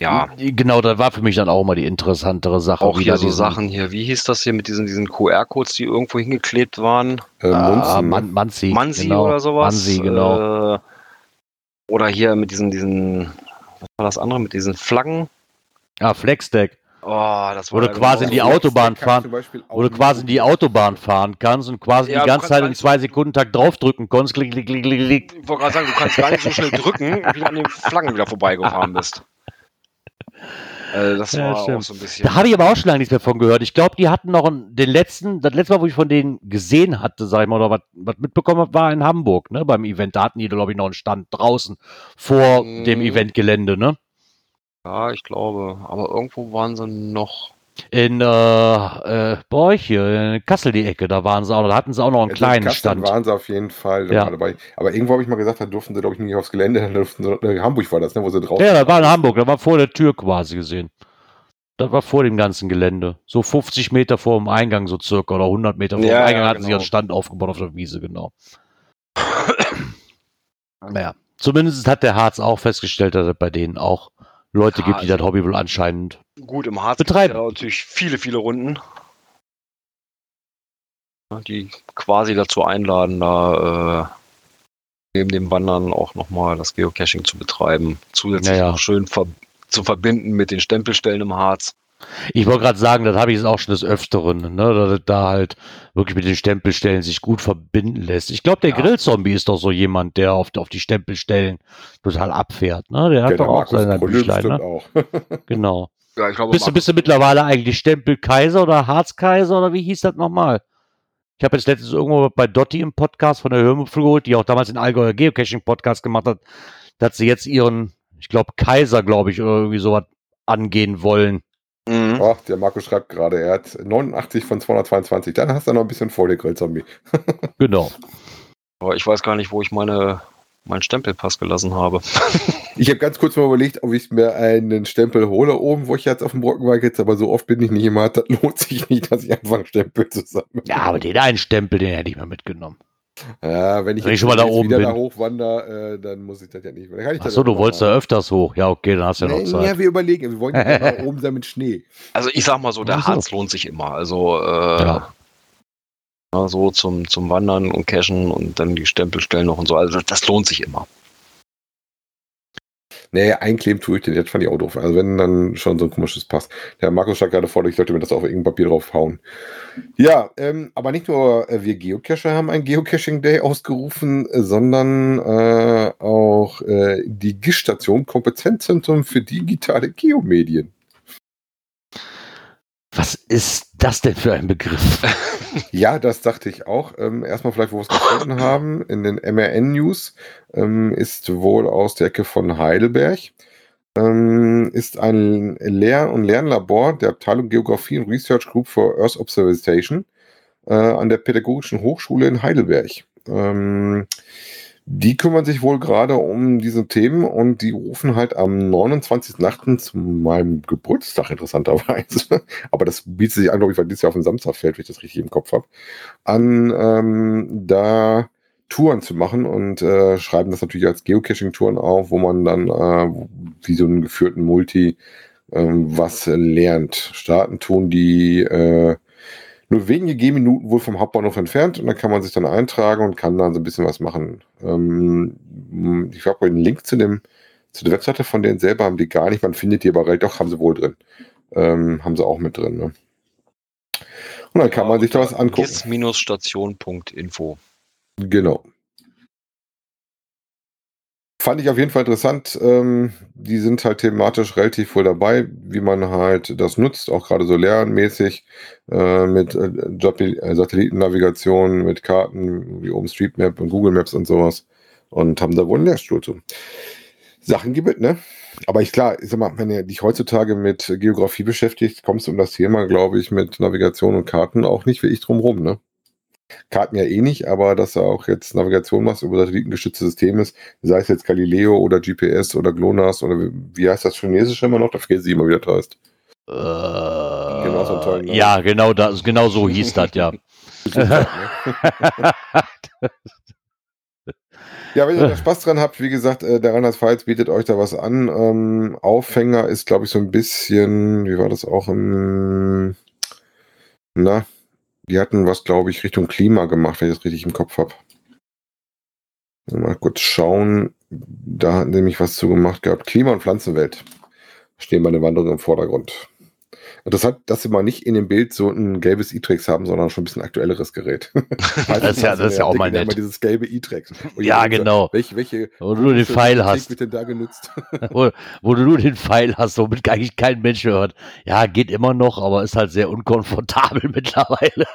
Ja. genau, das war für mich dann auch mal die interessantere Sache. Auch wieder hier so diesen- Sachen hier. Wie hieß das hier mit diesen, diesen QR-Codes, die irgendwo hingeklebt waren? Äh, Ah? Man, Manzi, Mansi genau. oder sowas. Mansi, genau. Äh, oder hier mit diesen, diesen, was war das andere, mit diesen Flaggen? Ah, Flexdeck, Oh, das war Wo du ja quasi in die genau- Autobahn Kannst fahren, wo du quasi in die Autobahn fahren kannst und quasi Ja, die ganze kannst Zeit in zwei Sekunden Takt draufdrücken konntest, klick, klick, klick, klick, klick. Ich wollte gerade sagen, du kannst gar nicht so schnell drücken, wie du an den Flaggen wieder vorbeigefahren bist. Äh, das Ja, war auch stimmt. so ein bisschen. Da habe ich aber auch schon lange nichts mehr von gehört. Ich glaube, die hatten noch einen, den letzten, das letzte Mal, wo ich von denen gesehen hatte, sag ich mal, oder was, was mitbekommen habe, war in Hamburg, ne, beim Event. Da hatten die, glaube ich, noch einen Stand draußen vor Mhm. dem Eventgelände, ne? Ja, ich glaube. Aber irgendwo waren sie noch. In, äh, äh, euch hier, in Kassel die Ecke, da waren sie auch, da hatten sie auch noch einen in kleinen Kassel Stand. waren sie auf jeden Fall Ja. ja. dabei. Aber irgendwo habe ich mal gesagt, da durften sie, glaube ich, nicht aufs Gelände, da durften sie, äh, Hamburg war das, ne, wo sie draußen Ja, das war in Hamburg, da war vor der Tür quasi gesehen. Das war vor dem ganzen Gelände. So 50 Meter vor dem Eingang, so circa, oder 100 Meter vor Ja, dem Eingang ja, hatten sie genau. ihren Stand aufgebaut auf der Wiese, genau. naja, zumindest hat der Harz auch festgestellt, dass es bei denen auch Leute Ja, gibt, die das also- Hobby wohl anscheinend. Gut, im Harz Betreiben. ja natürlich viele, viele Runden. die quasi dazu einladen, da äh, neben dem Wandern auch nochmal das Geocaching zu betreiben. Zusätzlich Naja. noch schön ver zu verbinden mit den Stempelstellen im Harz. Ich wollte gerade sagen, das habe ich jetzt auch schon des Öfteren, ne, da, da halt wirklich mit den Stempelstellen sich gut verbinden lässt. Ich glaube, der Ja. Grillzombie ist doch so jemand, der auf, auf die Stempelstellen total abfährt. Ne? Der hat Ja, der doch auch Markus seine Büchlein. Ne? auch. Genau. Ja, ich glaube, Bist du, bist du mittlerweile eigentlich Stempelkaiser oder Harzkaiser oder wie hieß das nochmal? Ich habe jetzt letztens irgendwo bei Dotti im Podcast von der Hörmupfel geholt, die auch damals den Allgäuer Geocaching-Podcast gemacht hat, dass sie jetzt ihren, ich glaube, Kaiser, glaube ich, oder irgendwie sowas angehen wollen. Mhm. Ach, der Markus schreibt gerade, er hat 89 von 222. Dann hast du noch ein bisschen vor, der Grillzombie. Genau. Aber ich weiß gar nicht, wo ich meine, meinen Stempelpass gelassen habe. Ich habe ganz kurz mal überlegt, ob ich mir einen Stempel hole oben, wo ich jetzt auf dem Brockenweg jetzt, aber so oft bin ich nicht immer, das lohnt sich nicht, dass ich einfach einen Stempel zusammen. Ja, aber den einen Stempel, den hätte ich mal mitgenommen. Ja, wenn ich, Wenn ich schon mal da oben wieder bin. da hochwandere, äh, dann muss ich das ja nicht. Dann Achso, du wolltest da öfters hoch. Ja, okay, dann hast du ja noch Zeit. ja, wir überlegen, wir wollen ja da oben sein mit Schnee. Also ich sag mal so, der Ach so. Harz lohnt sich immer. Also äh, Ja. so zum, zum Wandern und Cashen und dann die Stempelstellen noch und so. Also das lohnt sich immer. Nee, einkleben tue ich den jetzt fand ich auch doof. Also wenn dann schon so ein komisches Pass. Der Markus schlag gerade vor, ich sollte mir das auf irgendein Papier draufhauen. Ja, ähm, aber nicht nur äh, wir Geocacher haben einen Geocaching Day ausgerufen, äh, sondern äh, auch äh, die GIS-Station Kompetenzzentrum für digitale Geomedien. Was ist das denn für ein Begriff? Ja, das dachte ich auch. Ähm, erstmal vielleicht, wo wir es gefunden haben, in den MRN-News ähm, ist wohl aus der Ecke von Heidelberg. Ähm, ist ein Lehr- und Lernlabor der Abteilung Geografie und Research Group for Earth Observation äh, an der Pädagogischen Hochschule in Heidelberg. Ähm, die kümmern sich wohl gerade um diese Themen und die rufen halt am 29.8. zu meinem Geburtstag interessanterweise, aber das bietet sich an, glaube ich, weil dieses Jahr auf den Samstag fällt, wenn ich das richtig im Kopf habe, an ähm, da Touren zu machen und äh, schreiben das natürlich als Geocaching-Touren auf, wo man dann äh, wie so einen geführten Multi ähm, was lernt. Starten tun die äh, nur wenige Gehminuten wohl vom Hauptbahnhof entfernt und dann kann man sich dann eintragen und kann dann so ein bisschen was machen. Ähm, ich habe einen Link zu dem zu der Webseite von denen selber haben die gar nicht, man findet die aber recht, doch haben sie wohl drin. Ähm, haben sie auch mit drin. Ne? Und dann kann man sich da was angucken. gis-station.info. Genau. Fand ich auf jeden Fall interessant. Ähm, die sind halt thematisch relativ voll dabei, wie man halt das nutzt, auch gerade so lernmäßig äh, mit äh, äh, Satellitennavigation, mit Karten wie OpenStreetMap und Google Maps und sowas. Und haben da wohl einen Lehrstuhl zu. Sachen gibt ne? Aber ich klar, ich sag mal, wenn ihr dich heutzutage mit Geografie beschäftigt, kommst du um das Thema, glaube ich, mit Navigation und Karten auch nicht wie ich rum, ne? Karten ja eh nicht, aber dass du auch jetzt Navigation machst über satellitengestützte Systeme ist, sei es jetzt Galileo oder GPS oder GLONASS oder wie- heißt das Chinesische immer noch? Da vergesse ich immer, wie das heißt. Äh, Genau so tollen Namen. ja, genau, das, genau so hieß das, ja. Ja, wenn ihr da Spaß dran habt, wie gesagt, äh, der Rheinland-Pfalz bietet euch da was an. Ähm, Aufhänger ist, glaube ich, so ein bisschen, wie war das auch im, na, die hatten was, glaube ich, Richtung Klima gemacht, wenn ich das richtig im Kopf habe. Mal kurz schauen, da hat nämlich was zu gemacht gehabt. Klima und Pflanzenwelt stehen bei der Wanderung im Vordergrund. Interessant, dass sie mal nicht in dem Bild so ein gelbes E-Trex haben, sondern schon ein bisschen aktuelles Gerät. Das ist ja- das ist ja auch mal nett. Immer dieses gelbe E-Trex. Ja, genau. Welche, welche Wo du nur den Pfeil hast. wird denn da genutzt? wo, wo du nur den Pfeil hast, womit eigentlich kein Mensch hört. Ja, geht immer noch, aber ist halt sehr unkomfortabel mittlerweile.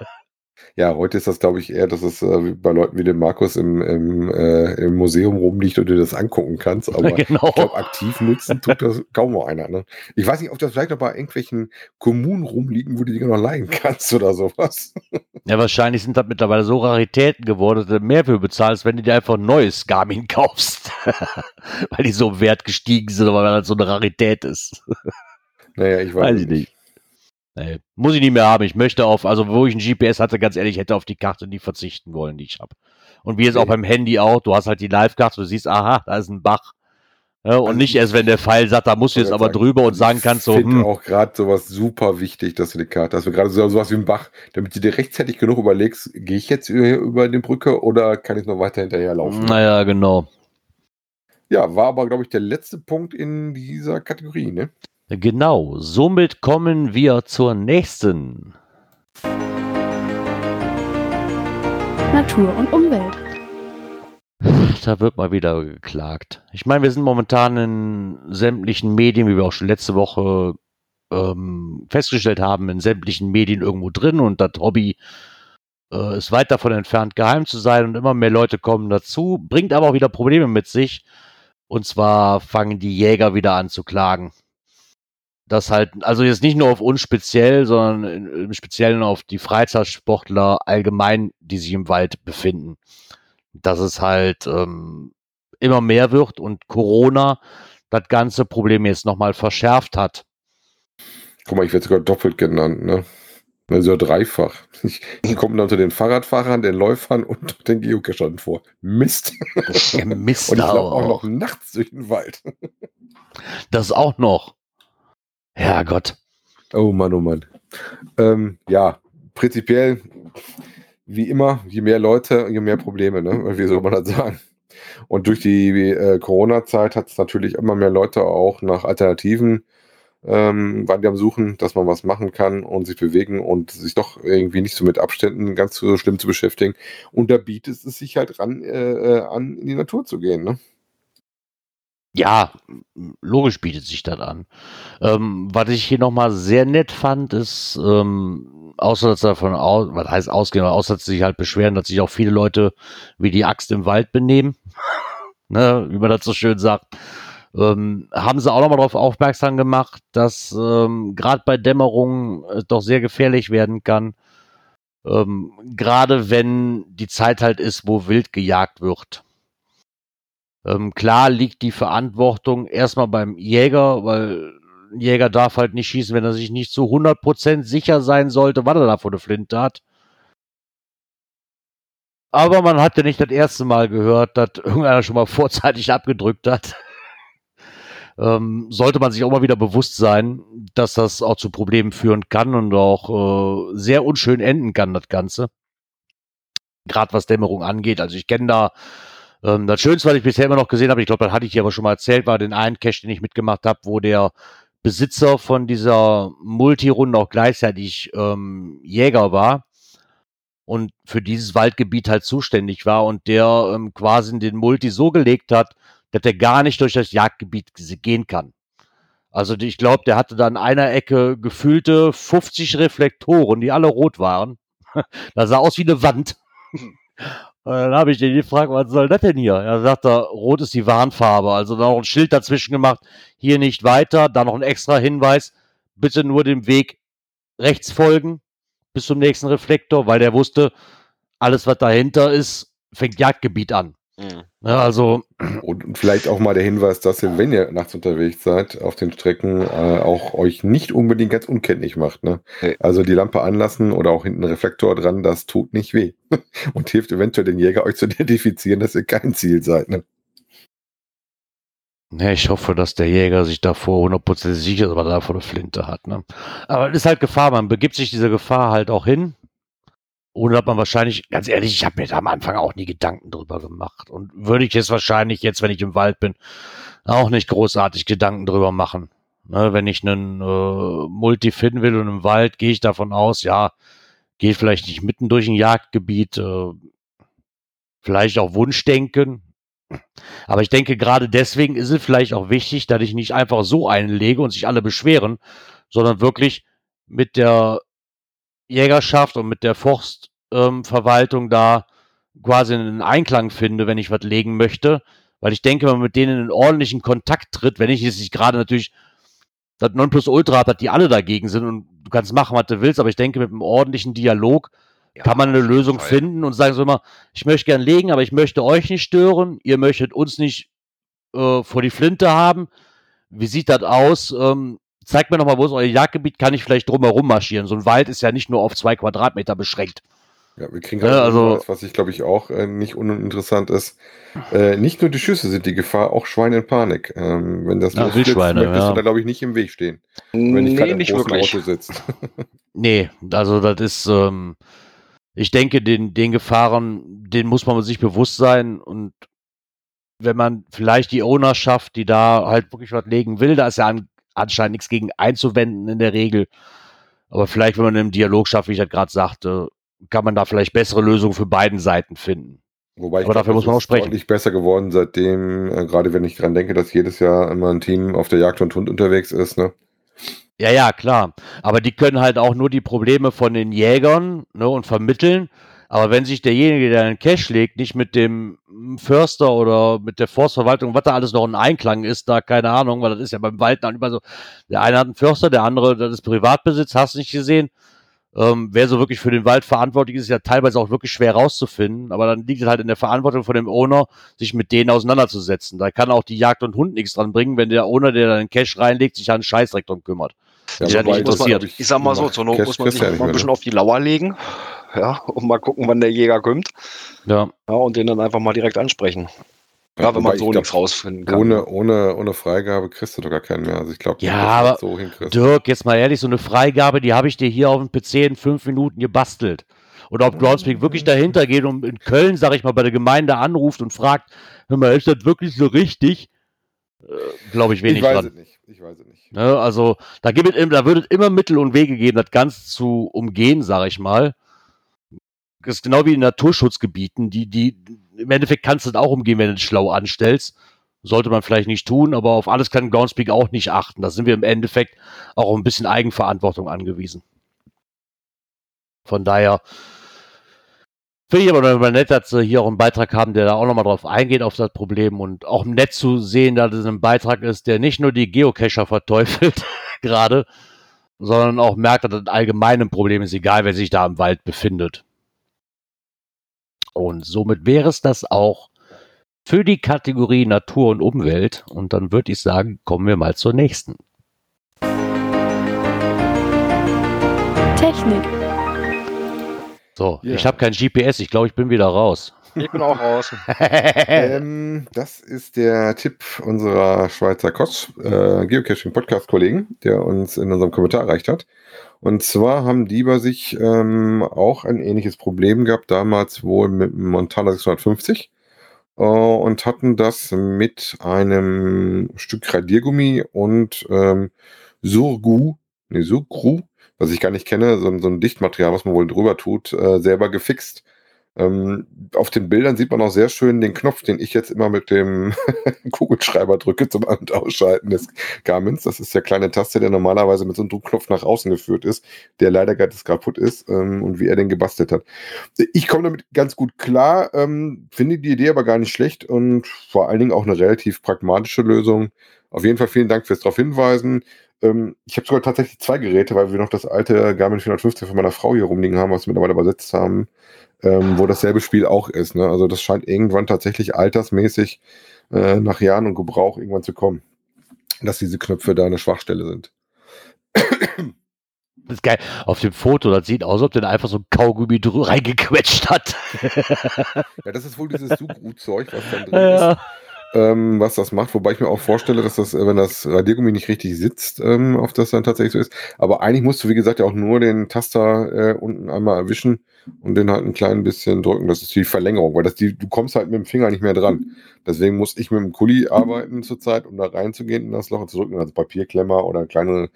Ja, heute ist das, glaube ich, eher, dass es äh, bei Leuten wie dem Markus im, im, äh, im Museum rumliegt und du dir das angucken kannst. Aber genau. ich glaube, aktiv nutzen tut das kaum noch einer. Ne? Ich weiß nicht, ob das vielleicht noch bei irgendwelchen Kommunen rumliegen, wo du die noch leihen kannst oder sowas. Ja, wahrscheinlich sind das mittlerweile so Raritäten geworden, dass du mehr für bezahlst, wenn du dir einfach ein neues Garmin kaufst. weil die so im Wert gestiegen sind, weil das so eine Rarität ist. Naja, ich weiß, Weiß ich nicht. Nee, muss ich nicht mehr haben. Ich möchte auf, also wo ich ein GPS hatte, ganz ehrlich, hätte auf die Karte nie verzichten wollen, die ich habe. Und wie jetzt auch Okay. beim Handy auch, du hast halt die Live-Karte, du siehst, aha, da ist ein Bach. Ja, und Also nicht erst, wenn der Pfeil sagt, da musst du Ich jetzt aber sagen, drüber und sagen ich kannst so, finde hm, auch gerade sowas super wichtig, dass du eine Karte hast. Gerade so, sowas wie ein Bach, damit du dir rechtzeitig genug überlegst, gehe ich jetzt über, über die Brücke oder kann ich noch weiter hinterherlaufen? naja, genau. Ja, war aber, glaube ich, der letzte Punkt in dieser Kategorie, ne? Genau, somit kommen wir zur nächsten. Natur und Umwelt. Da wird mal wieder geklagt. Ich meine, wir sind momentan in sämtlichen Medien, wie wir auch schon letzte Woche ähm, festgestellt haben, in sämtlichen Medien irgendwo drin und das Hobby äh, ist weit davon entfernt, geheim zu sein und immer mehr Leute kommen dazu, bringt aber auch wieder Probleme mit sich. Und zwar fangen die Jäger wieder an zu klagen. Das halt, also jetzt nicht nur auf uns speziell, sondern im Speziellen auf die Freizeitsportler allgemein, die sich im Wald befinden. Dass es halt ähm, immer mehr wird und Corona das ganze Problem jetzt nochmal verschärft hat. Guck mal, ich werde sogar doppelt genannt, ne? Also dreifach. Ich, ich komme dann zu den Fahrradfahrern, den Läufern und den Geocachern vor. Mist. Mist Und ich auch. auch noch nachts durch den Wald. Das auch noch. Herrgott. Oh Mann, oh Mann. Ähm, ja, prinzipiell, wie immer, je mehr Leute, je mehr Probleme, ne? Wie soll man das sagen? Und durch die äh, Corona-Zeit hat es natürlich immer mehr Leute auch nach Alternativen, ähm, waren die am Suchen, dass man was machen kann und sich bewegen und sich doch irgendwie nicht so mit Abständen ganz so schlimm zu beschäftigen. Und da bietet es sich halt ran, äh, äh, an, in die Natur zu gehen, ne? Ja, logisch bietet sich das an. Ähm, was ich hier nochmal sehr nett fand, ist, ähm, außer dass davon aus, was heißt ausgehen, außer dass sie sich halt beschweren, dass sich auch viele Leute wie die Axt im Wald benehmen, ne, wie man das so schön sagt, ähm, haben sie auch nochmal darauf aufmerksam gemacht, dass ähm, gerade bei Dämmerung es doch sehr gefährlich werden kann, ähm, gerade wenn die Zeit halt ist, wo wild gejagt wird. Ähm, klar liegt die Verantwortung erstmal beim Jäger, weil ein Jäger darf halt nicht schießen, wenn er sich nicht zu 100% sicher sein sollte, was er da vor der Flinte hat. Aber man hat ja nicht das erste Mal gehört, dass irgendeiner schon mal vorzeitig abgedrückt hat. ähm, sollte man sich auch mal wieder bewusst sein, dass das auch zu Problemen führen kann und auch äh, sehr unschön enden kann, das Ganze. Gerade was Dämmerung angeht. Also ich kenne da ähm, das Schönste, was ich bisher immer noch gesehen habe, ich glaube, das hatte ich hier aber schon mal erzählt, war den einen Cache, den ich mitgemacht habe, wo der Besitzer von dieser Multirunde auch gleichzeitig ähm, Jäger war und für dieses Waldgebiet halt zuständig war und der ähm, quasi den Multi so gelegt hat, dass der gar nicht durch das Jagdgebiet gehen kann. Also ich glaube, der hatte da an einer Ecke gefühlte 50 Reflektoren, die alle rot waren. Das sah aus wie eine Wand. Und dann habe ich den gefragt, was soll das denn hier? Er sagt rot ist die Warnfarbe. Also da noch ein Schild dazwischen gemacht, hier nicht weiter, da noch ein extra Hinweis, bitte nur dem Weg rechts folgen bis zum nächsten Reflektor, weil der wusste, alles was dahinter ist, fängt Jagdgebiet an. Mhm. Ja, also, Und vielleicht auch mal der Hinweis, dass ihr, wenn ihr nachts unterwegs seid, auf den Strecken äh, auch euch nicht unbedingt ganz unkenntlich macht. Ne? Also die Lampe anlassen oder auch hinten Reflektor dran, das tut nicht weh. Und hilft eventuell den Jäger, euch zu identifizieren, dass ihr kein Ziel seid. Ne? ne, ich hoffe, dass der Jäger sich davor 100% sicher ist, was er da vor der Flinte hat. Ne? Aber es ist halt Gefahr, man begibt sich dieser Gefahr halt auch hin. Ohne dass man wahrscheinlich, ganz ehrlich, ich habe mir da am Anfang auch nie Gedanken drüber gemacht. Und würde ich jetzt wahrscheinlich, jetzt, wenn ich im Wald bin, auch nicht großartig Gedanken drüber machen. Ne, wenn ich einen äh, Multi finden will und im Wald, gehe ich davon aus, ja, geht vielleicht nicht mitten durch ein Jagdgebiet, äh, vielleicht auch Wunschdenken. Aber ich denke, gerade deswegen ist es vielleicht auch wichtig, dass ich nicht einfach so einlege und sich alle beschweren, sondern wirklich mit der Jägerschaft und mit der Forstverwaltung ähm, da quasi einen Einklang finde, wenn ich was legen möchte. Weil ich denke, wenn man mit denen in ordentlichen Kontakt tritt, wenn ich jetzt nicht gerade natürlich das Nonplusultra habe, dass die alle dagegen sind und du kannst machen, was du willst, aber ich denke, mit einem ordentlichen Dialog Ja, kann man eine Lösung Fall. finden und sagen so immer, ich möchte gern legen, aber ich möchte euch nicht stören, ihr möchtet uns nicht äh, vor die Flinte haben. Wie sieht das aus? Ähm, zeigt mir nochmal, wo ist euer Jagdgebiet, kann ich vielleicht drumherum marschieren. So ein Wald ist ja nicht nur auf zwei Quadratmeter beschränkt. Ja, wir kriegen Ja, gerade also- also, was ich glaube ich auch äh, nicht uninteressant ist. Äh, nicht nur die Schüsse sind die Gefahr, auch Schweine in Panik. Ähm, wenn das Ja, möchtest ja. du da glaube ich nicht im Weg stehen. Wenn ich Nee, im nicht wirklich. Auto sitzt. Nee, also das ist, ähm, ich denke, den, den Gefahren, den muss man sich bewusst sein und wenn man vielleicht die Ownerschaft, die da halt wirklich was legen will, da ist ja an, anscheinend nichts gegen einzuwenden in der Regel. Aber vielleicht, wenn man im Dialog schafft, wie ich das gerade sagte, kann man da vielleicht bessere Lösungen für beiden Seiten finden. Wobei ich Aber dafür muss man auch sprechen. deutlich besser geworden, seitdem, äh, gerade wenn ich dran denke, dass jedes Jahr immer ein Team auf der Jagd und Hund unterwegs ist. Ne? Ja, ja, klar. Aber die können halt auch nur die Probleme von den Jägern ne, und vermitteln. Aber wenn sich derjenige, der einen Cash legt, nicht mit dem Förster oder mit der Forstverwaltung, was da alles noch in Einklang ist, da keine Ahnung, weil das ist ja beim Wald dann immer so, der eine hat einen Förster, der andere, das ist Privatbesitz, hast du nicht gesehen. Ähm, wer so wirklich für den Wald verantwortlich ist, ist ja teilweise auch wirklich schwer rauszufinden. Aber dann liegt es halt in der Verantwortung von dem Owner, sich mit denen auseinanderzusetzen. Da kann auch die Jagd und Hund nichts dran bringen, wenn der Owner, der dann den Cash reinlegt, sich an einen Scheißdreck drum kümmert. Ja, Ja, nicht interessiert. glaub Ich sag mal so, zur Not muss man sich Christian mal ein bisschen auf die Lauer legen. Ja, und mal gucken, wann der Jäger kommt. Ja. Ja, und den dann einfach mal direkt ansprechen. ne? Ja, wenn man so nichts rausfinden kann. Ohne, ohne, ohne Freigabe kriegst du doch gar keinen mehr. Also ich glaube, Ja, aber das so hinkriegst. Dirk, jetzt mal ehrlich, so eine Freigabe, die habe ich dir hier auf dem PC in fünf Minuten gebastelt. Oder ob Groundspeak wirklich dahinter geht und in Köln, sag ich mal, bei der Gemeinde anruft und fragt, hör mal, ist das wirklich so richtig? Äh, Glaube ich wenig ich weiß dran. es nicht. Ich weiß es nicht. Ne, also da, gibt da wird es immer Mittel und Wege geben, das Ganze zu umgehen, sage ich mal. Das ist genau wie in Naturschutzgebieten, die, die, im Endeffekt kannst du es auch umgehen, wenn du es schlau anstellst. Sollte man vielleicht nicht tun, aber auf alles kann Groundspeak auch nicht achten. Da sind wir im Endeffekt auch ein bisschen Eigenverantwortung angewiesen. Von daher finde ich aber mal nett, dass sie hier auch einen Beitrag haben, der da auch nochmal drauf eingeht, auf das Problem und auch nett zu sehen, dass es ein Beitrag ist, der nicht nur die Geocacher verteufelt, gerade, sondern auch merkt, dass das ein allgemeines Problem ist, egal wer sich da im Wald befindet. Und somit wäre es das auch für die Kategorie Natur und Umwelt. Und dann würde ich sagen, kommen wir mal zur nächsten. Technik. So, Ja. ich habe kein GPS, ich glaube, ich bin wieder raus. Ich bin auch raus. Ähm, das ist der Tipp unserer Schweizer Kost, äh, Geocaching Podcast Kollegen, der uns in unserem Kommentar erreicht hat. Und zwar haben die bei sich ähm, auch ein ähnliches Problem gehabt, damals wohl mit dem Montana 650 äh, und hatten das mit einem Stück Radiergummi und ähm, Surgu, nee, Surgru, was ich gar nicht kenne, so, ein- so ein Dichtmaterial, was man wohl drüber tut, äh, selber gefixt. Ähm, auf den Bildern sieht man auch sehr schön den Knopf, den ich jetzt immer mit dem Kugelschreiber drücke zum An- und Ausschalten des Garmins. Das ist der kleine Taste, der normalerweise mit so einem Druckknopf nach außen geführt ist, der leider gerade kaputt ist ähm, und wie er den gebastelt hat. Ich komme damit ganz gut klar, ähm, finde die Idee aber gar nicht schlecht und vor allen Dingen auch eine relativ pragmatische Lösung. Auf jeden Fall vielen Dank fürs darauf hinweisen. Ähm, ich habe sogar tatsächlich zwei Geräte, weil wir noch das alte Garmin 450 von meiner Frau hier rumliegen haben, was wir mittlerweile übersetzt haben, ähm, wo dasselbe Spiel auch ist. Ne? Also das scheint irgendwann tatsächlich altersmäßig äh, nach Jahren und Gebrauch irgendwann zu kommen, dass diese Knöpfe da eine Schwachstelle sind. Das ist geil. Auf dem Foto, das sieht aus, als ob der einfach so ein Kaugummi reingequetscht hat. Ja, das ist wohl dieses Suchgut-Zeug, was dann drin ist. ja. ähm, was das macht, wobei ich mir auch vorstelle, dass das, äh, wenn das Radiergummi nicht richtig sitzt, ähm, auf das dann tatsächlich so ist. Aber eigentlich musst du, wie gesagt, ja auch nur den Taster äh, unten einmal erwischen und den halt ein klein bisschen drücken. Das ist die Verlängerung, weil das die, du kommst halt mit dem Finger nicht mehr dran. Deswegen muss ich mit dem Kuli arbeiten zurzeit, um da reinzugehen in das Loch und zu drücken. Also Papierklemmer oder kleine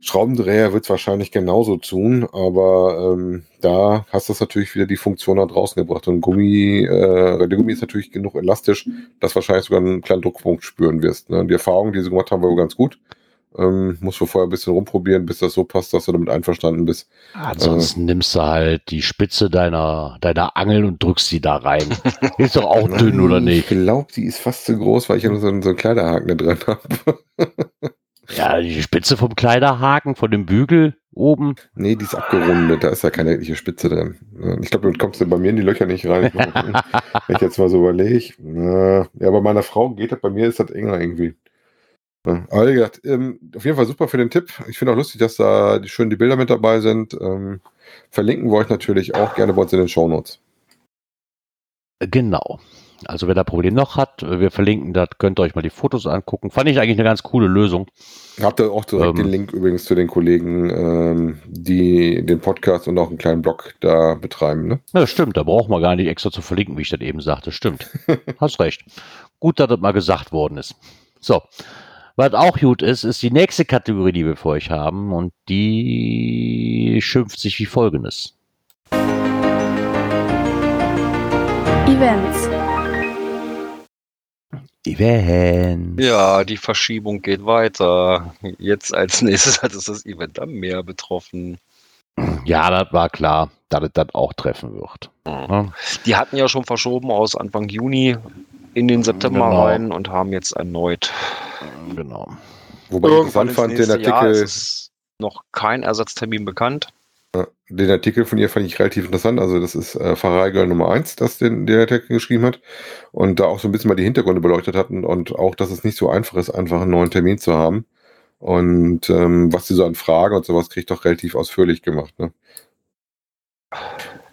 Schraubendreher wird es wahrscheinlich genauso tun, aber ähm, da hast du es natürlich wieder die Funktion nach draußen gebracht. Und Gummi, äh, Radiergummi ist natürlich genug elastisch, dass wahrscheinlich sogar einen kleinen Druckpunkt spüren wirst. Ne? Die Erfahrung, die sie gemacht haben, war ganz gut. Ähm, musst du vorher ein bisschen rumprobieren, bis das so passt, dass du damit einverstanden bist. Ansonsten nimmst du halt die Spitze deiner, deiner Angel und drückst sie da rein. Ist doch auch dünn, oder Ich nicht? glaube, die ist fast zu groß, weil ich ja nur so, einen- so einen Kleiderhaken da drin habe. Ja, die Spitze vom Kleiderhaken, von dem Bügel oben. nee, die ist abgerundet, da ist ja keine wirkliche Spitze drin. Äh, Ich glaube, damit kommst du bei mir in die Löcher nicht rein. Ich. Wenn ich jetzt mal so überlege. Na, Ja, bei meiner Frau geht das, bei mir ist das enger irgendwie. Ja, aber wie gesagt, ähm, auf jeden Fall super für den Tipp. Ich finde auch lustig, dass da die, schön die Bilder mit dabei sind. Ähm, verlinken wir euch natürlich auch gerne bei uns in den Shownotes. Genau. Also wer da Problem noch hat, wir verlinken, da könnt ihr euch mal die Fotos angucken. Fand ich eigentlich eine ganz coole Lösung. Habt ihr auch direkt Ähm. den Link übrigens zu den Kollegen, ähm, die den Podcast und auch einen kleinen Blog da betreiben, ne? Ja, das stimmt, da braucht man gar nicht extra zu verlinken, wie ich das eben sagte. Stimmt. Hast recht. Gut, dass das mal gesagt worden ist. So. Was auch gut ist, ist die nächste Kategorie, die wir für euch haben. Und die schimpft sich wie folgendes. Events. Event. Ja, die Verschiebung geht weiter. Jetzt als nächstes hat es das Event am Meer betroffen. Ja, das war klar, dass es das auch treffen wird. Die hatten ja schon verschoben aus Anfang Juni in den September Genau. rein und haben jetzt erneut Genau. Wobei ich irgendwann interessant fand, den. Artikel, ist noch kein Ersatztermin bekannt. Den Artikel von ihr fand ich relativ interessant. Also das ist äh, Pfarrei Girl Nummer 1, das den, den Artikel geschrieben hat. Und da auch so ein bisschen mal die Hintergründe beleuchtet hat und, und auch, dass es nicht so einfach ist, einfach einen neuen Termin zu haben. Und ähm, was sie so an Fragen und sowas kriegt, doch relativ ausführlich gemacht. Ne?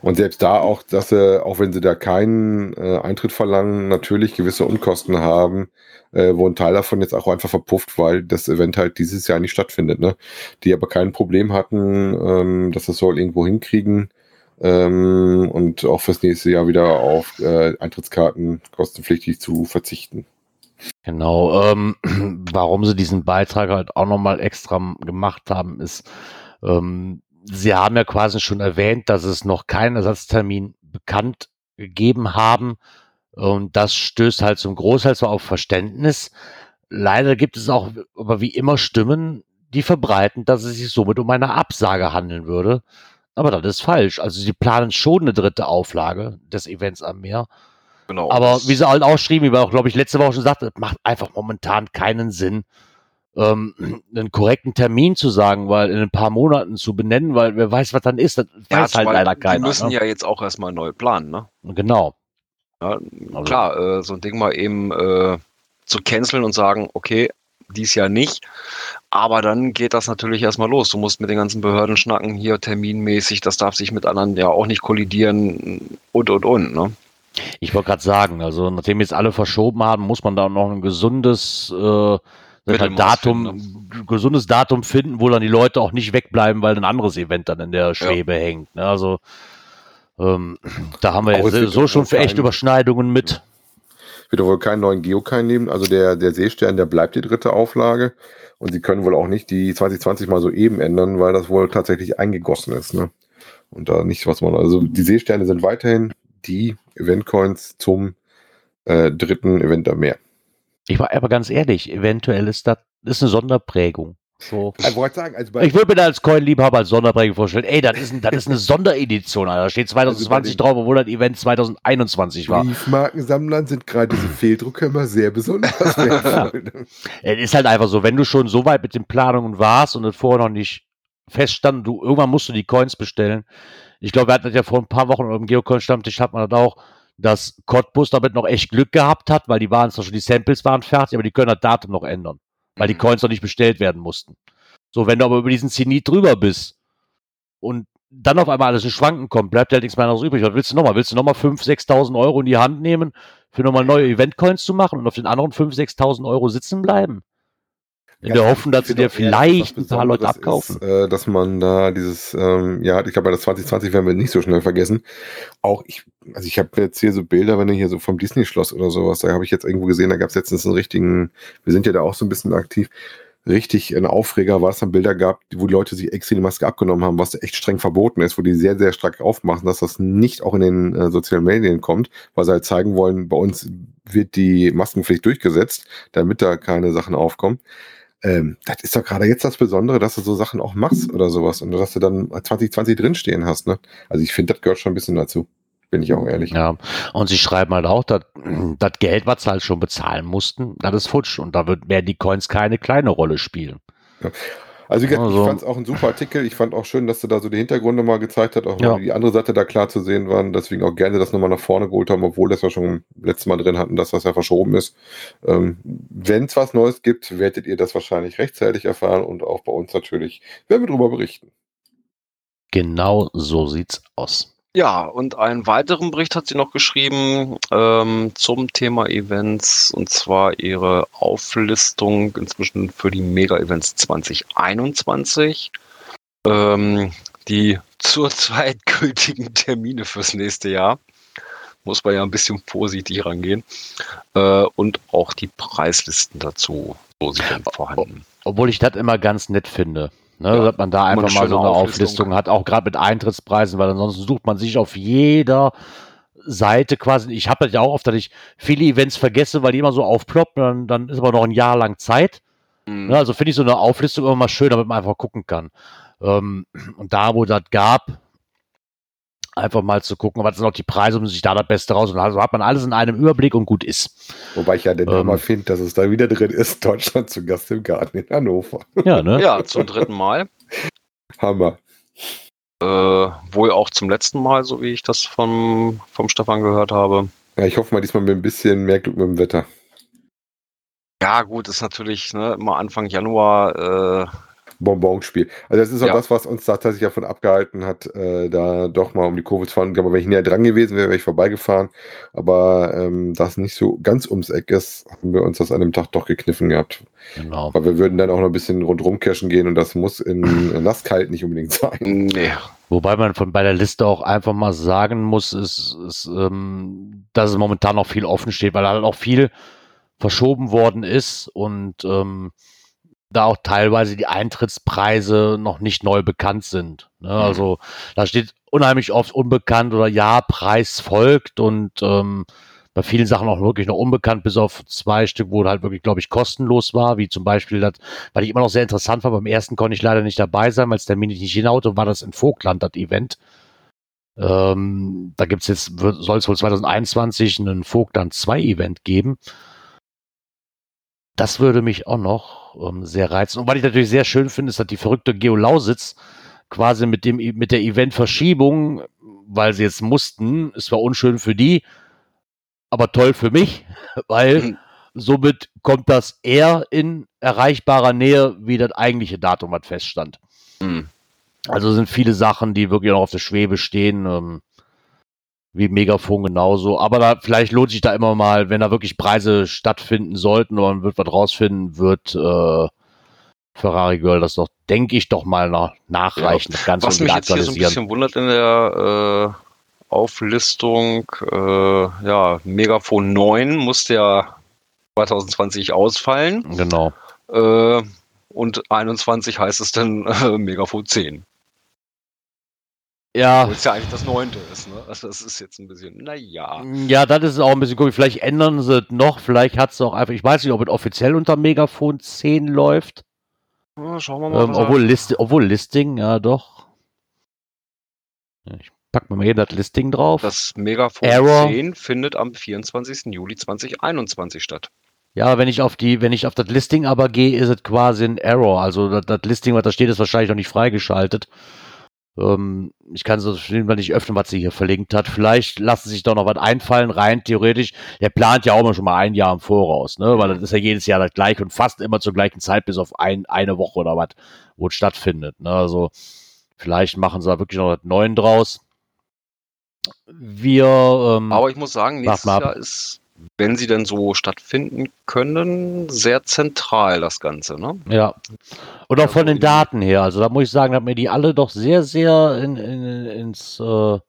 Und selbst da auch, dass sie, auch wenn sie da keinen äh, Eintritt verlangen, natürlich gewisse Unkosten haben, äh, wo ein Teil davon jetzt auch einfach verpufft, weil das Event halt dieses Jahr nicht stattfindet, ne? Die aber kein Problem hatten, ähm, dass das soll irgendwo hinkriegen ähm, und auch fürs nächste Jahr wieder auf äh, Eintrittskarten kostenpflichtig zu verzichten. Genau, ähm, warum sie diesen Beitrag halt auch nochmal extra gemacht haben, ist, ähm, sie haben ja quasi schon erwähnt, dass es noch keinen Ersatztermin bekannt gegeben haben. Und das stößt halt zum Großteil zwar auf Verständnis. Leider gibt es auch, aber wie immer, Stimmen, die verbreiten, dass es sich somit um eine Absage handeln würde. Aber das ist falsch. Also sie planen schon eine dritte Auflage des Events am Meer. Genau. Aber wie sie halt auch schrieben, wie wir auch, glaube ich, letzte Woche schon sagten, es macht einfach momentan keinen Sinn, ähm, einen korrekten Termin zu sagen, weil in ein paar Monaten zu benennen, weil wer weiß, was dann ist, das ja, weiß halt leider Die keiner. müssen ne? ja jetzt auch erstmal neu planen, ne? Genau. Ja, Also- klar, äh, so ein Ding mal eben äh, zu canceln und sagen, okay, dies Jahr nicht. Aber dann geht das natürlich erstmal los. Du musst mit den ganzen Behörden schnacken, hier terminmäßig, das darf sich mit anderen ja auch nicht kollidieren und und und. Ne? Ich wollte gerade sagen, also nachdem jetzt alle verschoben haben, muss man da noch ein gesundes äh, ich mal, Mittelmaß Datum, gesundes Datum finden, wo dann die Leute auch nicht wegbleiben, weil ein anderes Event dann in der Schwebe hängt. Ne? Also ähm, da haben wir jetzt so schon für echte kein- Überschneidungen mit. Wird doch wohl keinen neuen Geokine nehmen. Also der, der Seestern, der bleibt die dritte Auflage. Und sie können wohl auch nicht die 2020 mal so eben ändern, weil das wohl tatsächlich eingegossen ist. Ne? Und da nicht, was man. Also die Seesterne sind weiterhin die Eventcoins zum äh, dritten Event am Meer. Ich war aber ganz ehrlich, eventuell ist das ist eine Sonderprägung. So. Ich wollte sagen, also Ich würde mir da als Coin-Liebhaber als Sonderprägung vorstellen, ey, das ist, ein, das ist eine Sonderedition, Alter. Da steht 2020 drauf, obwohl das Event 2021 war. Briefmarkensammlern sind gerade diese Fehldrucke immer sehr besonders ne? Es ist halt einfach so, wenn du schon so weit mit den Planungen warst und es vorher noch nicht feststand, du, irgendwann musst du die Coins bestellen. Ich glaube, wir hatten das ja vor ein paar Wochen im Geocoin-Stammtisch hat man das auch, dass Cottbus damit noch echt Glück gehabt hat, weil die waren zwar schon, die Samples waren fertig, aber die können das Datum noch ändern, weil die Mhm. Coins noch nicht bestellt werden mussten. So, wenn du aber über diesen Zenit drüber bist und dann auf einmal alles in Schwanken kommt, bleibt halt nichts mehr anderes übrig. Was willst du nochmal? Willst du nochmal 5.000, 6.000 Euro in die Hand nehmen, für nochmal neue Event-Coins zu machen und auf den anderen 5.000, 6.000 Euro sitzen bleiben? In der ich Hoffnung, dass dir vielleicht ein paar Leute abkaufen. Ist, äh, dass man da dieses, ähm, ja, ich glaube, bei das 2020 werden wir nicht so schnell vergessen. Auch ich, also ich habe jetzt hier so Bilder, wenn du hier so vom Disney-Schloss oder sowas, da habe ich jetzt irgendwo gesehen, da gab es letztens einen richtigen, wir sind ja da auch so ein bisschen aktiv, richtig ein Aufreger, war es dann Bilder gab, wo die Leute sich extra die Maske abgenommen haben, was echt streng verboten ist, wo die sehr, sehr stark aufmachen, dass das nicht auch in den äh, sozialen Medien kommt, weil sie halt zeigen wollen, bei uns wird die Maskenpflicht durchgesetzt, damit da keine Sachen aufkommen. Ähm, das ist doch gerade jetzt das Besondere, dass du so Sachen auch machst oder sowas und dass du dann 2020 drinstehen hast. Ne? Also ich finde, das gehört schon ein bisschen dazu. Bin ich auch ehrlich. Ja, und sie schreiben halt auch, dass das Geld, was sie halt schon bezahlen mussten, das ist futsch. Und da wird, werden die Coins keine kleine Rolle spielen. Also, gesagt, Also- ich fand es auch ein super Artikel. Ich fand auch schön, dass du da so die Hintergründe mal gezeigt hast, auch Ja. die andere Seite da klar zu sehen waren. Deswegen auch gerne das nochmal nach vorne geholt haben, obwohl das ja schon letztes Mal drin hatten, dass das ja verschoben ist. Ähm, Wenn es was Neues gibt, werdet ihr das wahrscheinlich rechtzeitig erfahren und auch bei uns natürlich werden wir darüber berichten. Genau so sieht's aus. Ja, und einen weiteren Bericht hat sie noch geschrieben ähm, zum Thema Events und zwar ihre Auflistung inzwischen für die Mega-Events 2021. Ähm, die zurzeit gültigen Termine fürs nächste Jahr. Muss man ja ein bisschen vorsichtig rangehen. Äh, und auch die Preislisten dazu. So sind dann vorhanden. Obwohl ich das immer ganz nett finde. Ne, Ja, dass man da einfach mal so eine Auflistung. Auflistung hat, auch gerade mit Eintrittspreisen, weil ansonsten sucht man sich auf jeder Seite quasi. Ich habe das ja auch oft, dass ich viele Events vergesse, weil die immer so aufploppen, dann, dann ist aber noch ein Jahr lang Zeit. Mhm. Ne, also finde ich so eine Auflistung immer mal schön, damit man einfach gucken kann. Ähm, und da, wo das gab, einfach mal zu gucken, was sind auch die Preise, um sich da das Beste raus. Und also hat man alles in einem Überblick und gut ist. Wobei ich ja den Ähm. Hammer finde, dass es da wieder drin ist. Deutschland zu Gast im Garten in Hannover. Ja, ne? Ja, zum dritten Mal. Hammer. Äh, wohl auch zum letzten Mal, so wie ich das vom, vom Stefan gehört habe. Ja, ich hoffe mal diesmal mit ein bisschen mehr Glück mit dem Wetter. Ja, gut, ist natürlich ne, immer Anfang Januar. Äh, Bonbonspiel. Also das ist auch Ja. das, was uns da tatsächlich davon abgehalten hat, äh, da doch mal um die Kurve zu fahren. Aber wenn ich näher dran gewesen wäre, wäre ich vorbeigefahren. Aber ähm, da es nicht so ganz ums Eck ist, haben wir uns das an dem Tag doch gekniffen gehabt. Genau. Weil wir würden dann auch noch ein bisschen rundrum kirschen gehen und das muss in nasskalt nicht unbedingt sein. nee. Wobei man von bei der Liste auch einfach mal sagen muss, ist, ist ähm, dass es momentan noch viel offen steht, weil halt auch viel verschoben worden ist und ähm, da auch teilweise die Eintrittspreise noch nicht neu bekannt sind. Ne? Also da steht unheimlich oft unbekannt oder ja, Preis folgt und ähm, bei vielen Sachen auch wirklich noch unbekannt, bis auf zwei Stück, wo halt wirklich, glaube ich, kostenlos war, wie zum Beispiel das, weil ich immer noch sehr interessant war, beim ersten konnte ich leider nicht dabei sein, weil es der Termin nicht hinhaute, war das in Vogtland, das Event. Ähm, da gibt's jetzt, soll es wohl 2021 einen Vogtland 2 Event geben. Das würde mich auch noch ähm, sehr reizen. Und was ich natürlich sehr schön finde, ist, dass die verrückte Geolausitz quasi mit dem, mit der Eventverschiebung, weil sie jetzt mussten, es war unschön für die, aber toll für mich, weil Mhm. somit kommt das eher in erreichbarer Nähe, wie das eigentliche Datum, was feststand. Hm. Also sind viele Sachen, die wirklich noch auf der Schwebe stehen, ähm, wie Megafon genauso. Aber da, vielleicht lohnt sich da immer mal, wenn da wirklich Preise stattfinden sollten oder man wird was rausfinden, wird äh, Ferrari Girl das doch, denke ich, doch mal nach, nachreichen, das Ganze Was und mich jetzt hier so ein bisschen wundert in der äh, Auflistung, äh, ja, Megafon 9 musste ja 2020 ausfallen. Genau. Äh, und 21 heißt es dann äh, Megafon 10. Ja, Obwohl es ja eigentlich das neunte ist, ne? Also das ist jetzt ein bisschen, naja. Ja, das ist auch ein bisschen komisch. Vielleicht ändern sie es noch. Vielleicht hat es auch einfach. Ich weiß nicht, ob es offiziell unter Megafon 10 läuft. Ja, schauen wir mal. Ähm, obwohl, List, obwohl Listing, ja doch. Ja, Ich pack mir mal hier das Listing drauf. das Megafon Error. 10 findet am 24. Juli 2021 statt. ja, wenn ich auf die, wenn ich auf das Listing aber gehe, ist es quasi ein Error. Also das, das Listing, was da steht, ist wahrscheinlich noch nicht freigeschaltet. Ähm, ich kann so mal nicht öffnen, was sie hier verlinkt hat. Vielleicht lassen sich doch noch was einfallen, rein theoretisch. Der plant ja auch immer schon mal ein Jahr im Voraus, ne? Weil das ist ja jedes Jahr das gleiche und fast immer zur gleichen Zeit, bis auf ein, eine Woche oder was, wo es stattfindet. Ne? Also vielleicht machen sie da wirklich noch was Neuen draus. Wir ähm, Aber ich muss sagen, nächstes. Jahr ist, wenn sie denn so stattfinden können, sehr zentral das Ganze, ne? Ja. Und auch von so den Daten her. Also da muss ich sagen, dass mir die alle doch sehr, sehr in, in, ins äh,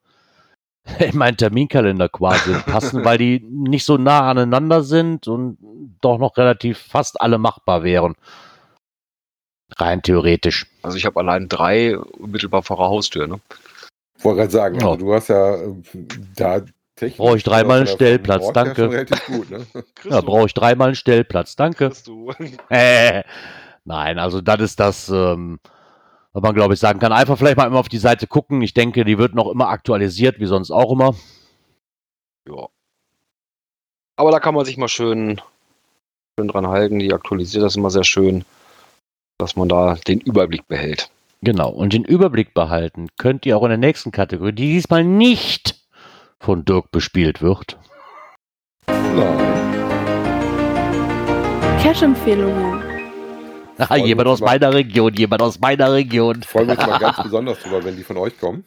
in meinen Terminkalender quasi passen, weil die nicht so nah aneinander sind und doch noch relativ fast alle machbar wären. Rein theoretisch. Also ich habe allein drei unmittelbar vor der Haustür, ne? Wollte gerade sagen, Ja. also du hast ja äh, da technisch. Brauche ich dreimal einen Stellplatz, danke. gut, ne? Ja, brauche ich dreimal einen Stellplatz. Danke. Äh, nein, also das ist das, ähm, was man glaube ich sagen kann. Einfach vielleicht mal immer auf die Seite gucken. Ich denke, die wird noch immer aktualisiert, wie sonst auch immer. Ja. Aber da kann man sich mal schön, schön dran halten. Die aktualisiert das immer sehr schön. dass man da den Überblick behält. Genau. Und den Überblick behalten könnt ihr auch in der nächsten Kategorie, die diesmal nicht von Dirk bespielt wird. Nein. Cash-Empfehlungen. Ah, jemand aus mal. meiner Region, jemand aus meiner Region. Freuen wir uns mal ganz besonders drüber, wenn die von euch kommen.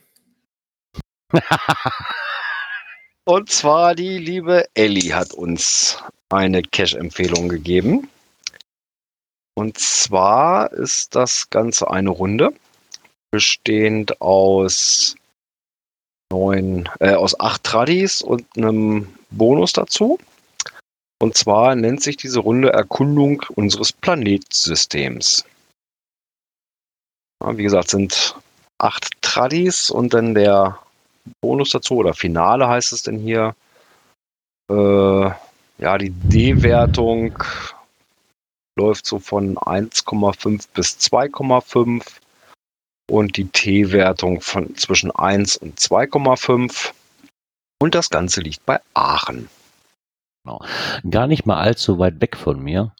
Und zwar die liebe Ellie hat uns eine Cash-Empfehlung gegeben. Und zwar ist das Ganze eine Runde, bestehend aus neun, äh, aus acht Tradis und einem Bonus dazu. Und zwar nennt sich diese Runde Erkundung unseres Planetsystems. Ja, wie gesagt, sind acht Tradis und dann der Bonus dazu oder Finale heißt es denn hier. Äh, ja, die D-Wertung läuft so von 1,5 bis 2,5 und die T-Wertung von zwischen 1 und 2,5 und das Ganze liegt bei Aachen. Gar nicht mal allzu weit weg von mir.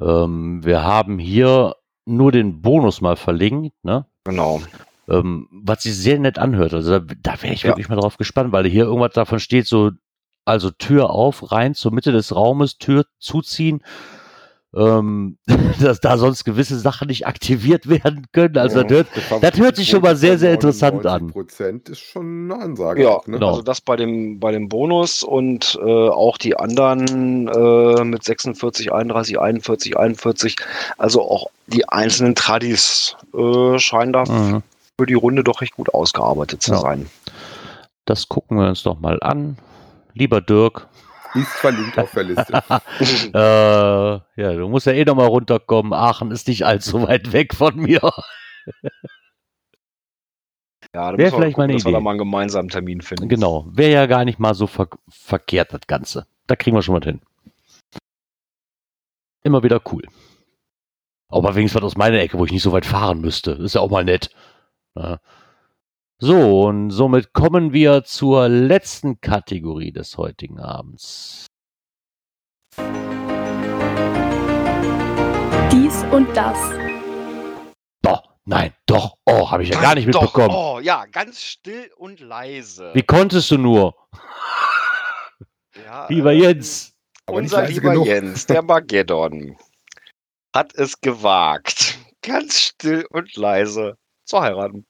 Ähm, wir haben hier nur den Bonus mal verlinkt, ne? Genau. Ähm, was sich sehr nett anhört. Also da, da wäre ich Ja. wirklich mal drauf gespannt, weil hier irgendwas davon steht, so, also Tür auf, rein zur Mitte des Raumes, Tür zuziehen. Ähm, dass da sonst gewisse Sachen nicht aktiviert werden können. Also das hört, das hört sich schon mal sehr, sehr interessant an. Prozent ist schon eine Ansage. Ja, ne? genau. also das bei dem, bei dem Bonus und äh, auch die anderen äh, mit 46, 31, 41, 41. Also auch die einzelnen Tradis äh, scheinen da Mhm. für die Runde doch recht gut ausgearbeitet zu Ja. sein. Das gucken wir uns doch mal an. Lieber Dirk, Ist verlinkt auf der Liste. äh, ja, du musst ja eh noch mal runterkommen. Aachen ist nicht allzu weit weg von mir. Ja, da Wäre vielleicht mal eine dass wir da Idee. mal einen gemeinsamen Termin finden. Genau, wäre ja gar nicht mal so ver verkehrt, das Ganze. Da kriegen wir schon mal hin. Immer wieder cool. Aber wenigstens was aus meiner Ecke, wo ich nicht so weit fahren müsste. Ist ja auch mal nett. Ja. So, und somit kommen wir zur letzten Kategorie des heutigen Abends. Dies und das. Doch, nein, doch, oh, habe ich ja gar nicht doch, mitbekommen. Oh, ja, ganz still und leise. Wie konntest du nur? ja, Lieber ähm, Jens. Unser lieber genug. Jens, der Mageddon, hat es gewagt, ganz still und leise zu heiraten.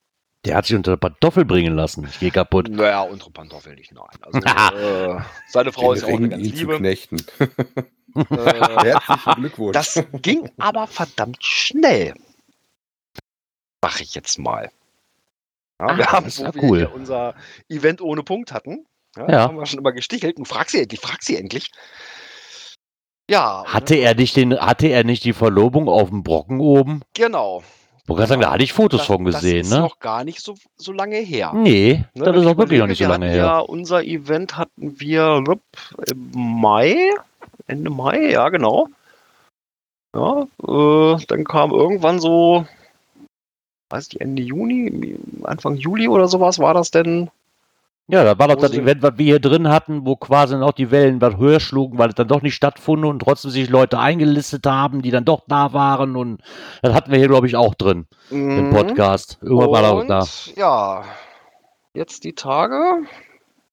Der hat sich unter der Pantoffel bringen lassen. Ich gehe kaputt. Naja, unsere Pantoffel nicht, nein. Also, äh, seine Frau ist ja auch eine Ring, ganz ihn zu liebe. knechten. Äh, Herzlichen Glückwunsch. das ging aber verdammt schnell. Sag ich jetzt mal. Ja, Ah, wir haben, das wo war wir cool. unser Event ohne Punkt hatten, ja, Ja. haben wir schon immer gestichelt. Und frag sie endlich, frag sie endlich. Ja. Hatte er nicht den, hatte er nicht die Verlobung auf dem Brocken oben? Genau. Wollte gerade sagen, da hatte ich Fotos das, von gesehen, das ist ne? noch gar nicht so, so lange her. Nee, Ne, das ist auch wirklich noch nicht so lange her. Ja, unser Event hatten wir im Mai, Ende Mai, ja genau. Ja, äh, dann kam irgendwann so, weiß ich, Ende Juni, Anfang Juli oder sowas war das denn? Ja, da war doch das Event, was wir hier drin hatten, wo quasi noch die Wellen was höher schlugen, weil es dann doch nicht stattfand und trotzdem sich Leute eingelistet haben, die dann doch da waren und das hatten wir hier, glaube ich, auch drin im Mhm. Podcast. Irgendwann war das da. Ja, jetzt die Tage.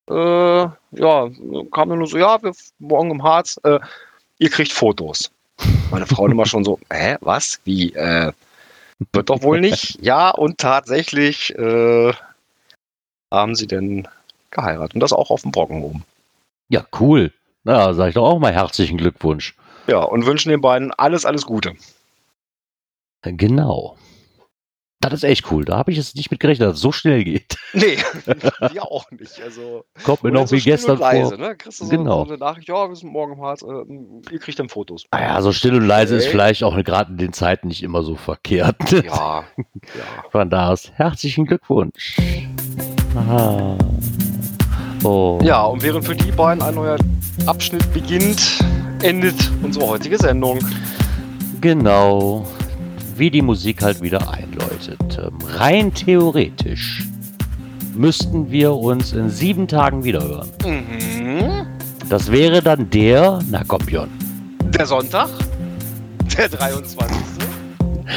Äh, ja, kam nur so, ja, wir morgen im Harz, äh, ihr kriegt Fotos. Meine Frau immer schon so, hä, was? Wie? Äh, wird doch wohl nicht. Ja, und tatsächlich äh, haben sie denn geheiratet. Und das auch auf dem Brocken oben. Ja, cool. Na, sag ich doch auch mal herzlichen Glückwunsch. Ja, und wünschen den beiden alles, alles Gute. Genau. Das ist echt cool. Da habe ich jetzt nicht mit gerechnet, dass es so schnell geht. Nee, wir auch nicht. Also, Kommt mir noch so wie gestern leise, vor. Ne? So, Genau. so eine Nachricht, ja, wir sind morgen im Harz, äh, ihr kriegt dann Fotos. Naja, so still und leise ist Okay. vielleicht auch gerade in den Zeiten nicht immer so verkehrt. Ja, ja. Von da aus herzlichen Glückwunsch. Ah. Oh. Ja, und während für die beiden ein neuer Abschnitt beginnt, endet unsere heutige Sendung. Genau. Wie die Musik halt wieder einläutet. Ähm, rein theoretisch müssten wir uns in sieben Tagen wiederhören. Mhm. Das wäre dann der, na komm Björn, Der Sonntag, der 23.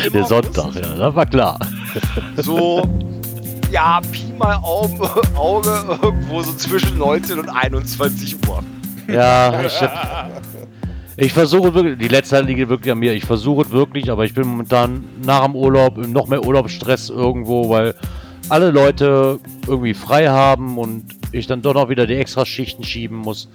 Im Der August. Sonntag, ja, das war klar. So, ja, Pi mal Augen, Auge irgendwo so zwischen 19 und 21 Uhr. Ja, ich, ich versuche wirklich, die letzte liegt wirklich an mir. Ich versuche es wirklich, aber ich bin momentan nach dem Urlaub noch mehr Urlaubsstress irgendwo, weil alle Leute irgendwie frei haben und ich dann doch noch wieder die extra Schichten schieben muss.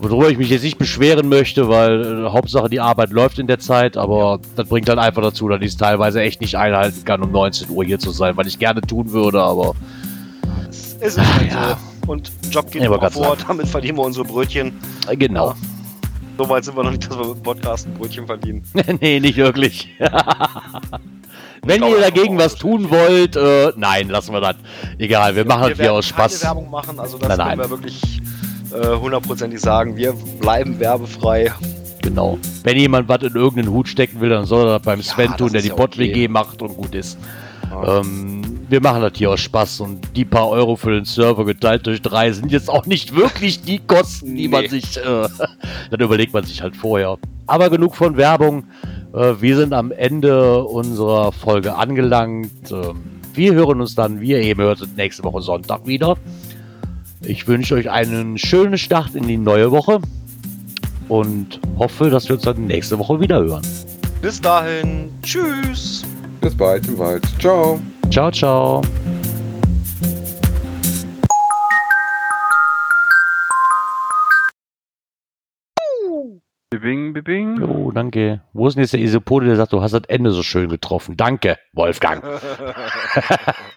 Worüber ich mich jetzt nicht beschweren möchte, weil äh, Hauptsache die Arbeit läuft in der Zeit, aber das bringt dann einfach dazu, dass ich es teilweise echt nicht einhalten kann, um 19 Uhr hier zu sein, weil ich gerne tun würde, aber Es ist halt ja. so. Und Job geht immer vor, damit verdienen wir unsere Brötchen. äh, genau. So weit sind wir noch nicht, dass wir mit Podcast ein Brötchen verdienen. nee, nicht wirklich. Wenn glaube, ihr dagegen wir was tun wollt, äh, nein, lassen wir das. Egal, wir machen das hier aus Spaß. keine Werbung machen, also das Nein, nein. wir wirklich hundertprozentig sagen. Wir bleiben werbefrei. Genau. Wenn jemand was in irgendeinen Hut stecken will, dann soll er das beim Sven das tun, der die ja Bot-WG okay. macht und gut ist. Ja. Ähm, wir machen das hier aus Spaß und die paar Euro für den Server geteilt durch drei sind jetzt auch nicht wirklich die Kosten, die man Nee. sich, äh, dann überlegt man sich halt vorher. Aber genug von Werbung. Äh, wir sind am Ende unserer Folge angelangt. Ähm, wir hören uns dann, wie ihr eben hört, nächste Woche Sonntag wieder. Ich wünsche euch einen schönen Start in die neue Woche und hoffe, dass wir uns dann nächste Woche wieder hören. Bis dahin, tschüss. Bis bald im Wald. Ciao. Ciao, ciao. Bibing, bibing. Jo, danke. Wo ist denn jetzt der Isopode, der sagt, du hast das Ende so schön getroffen? Danke, Wolfgang.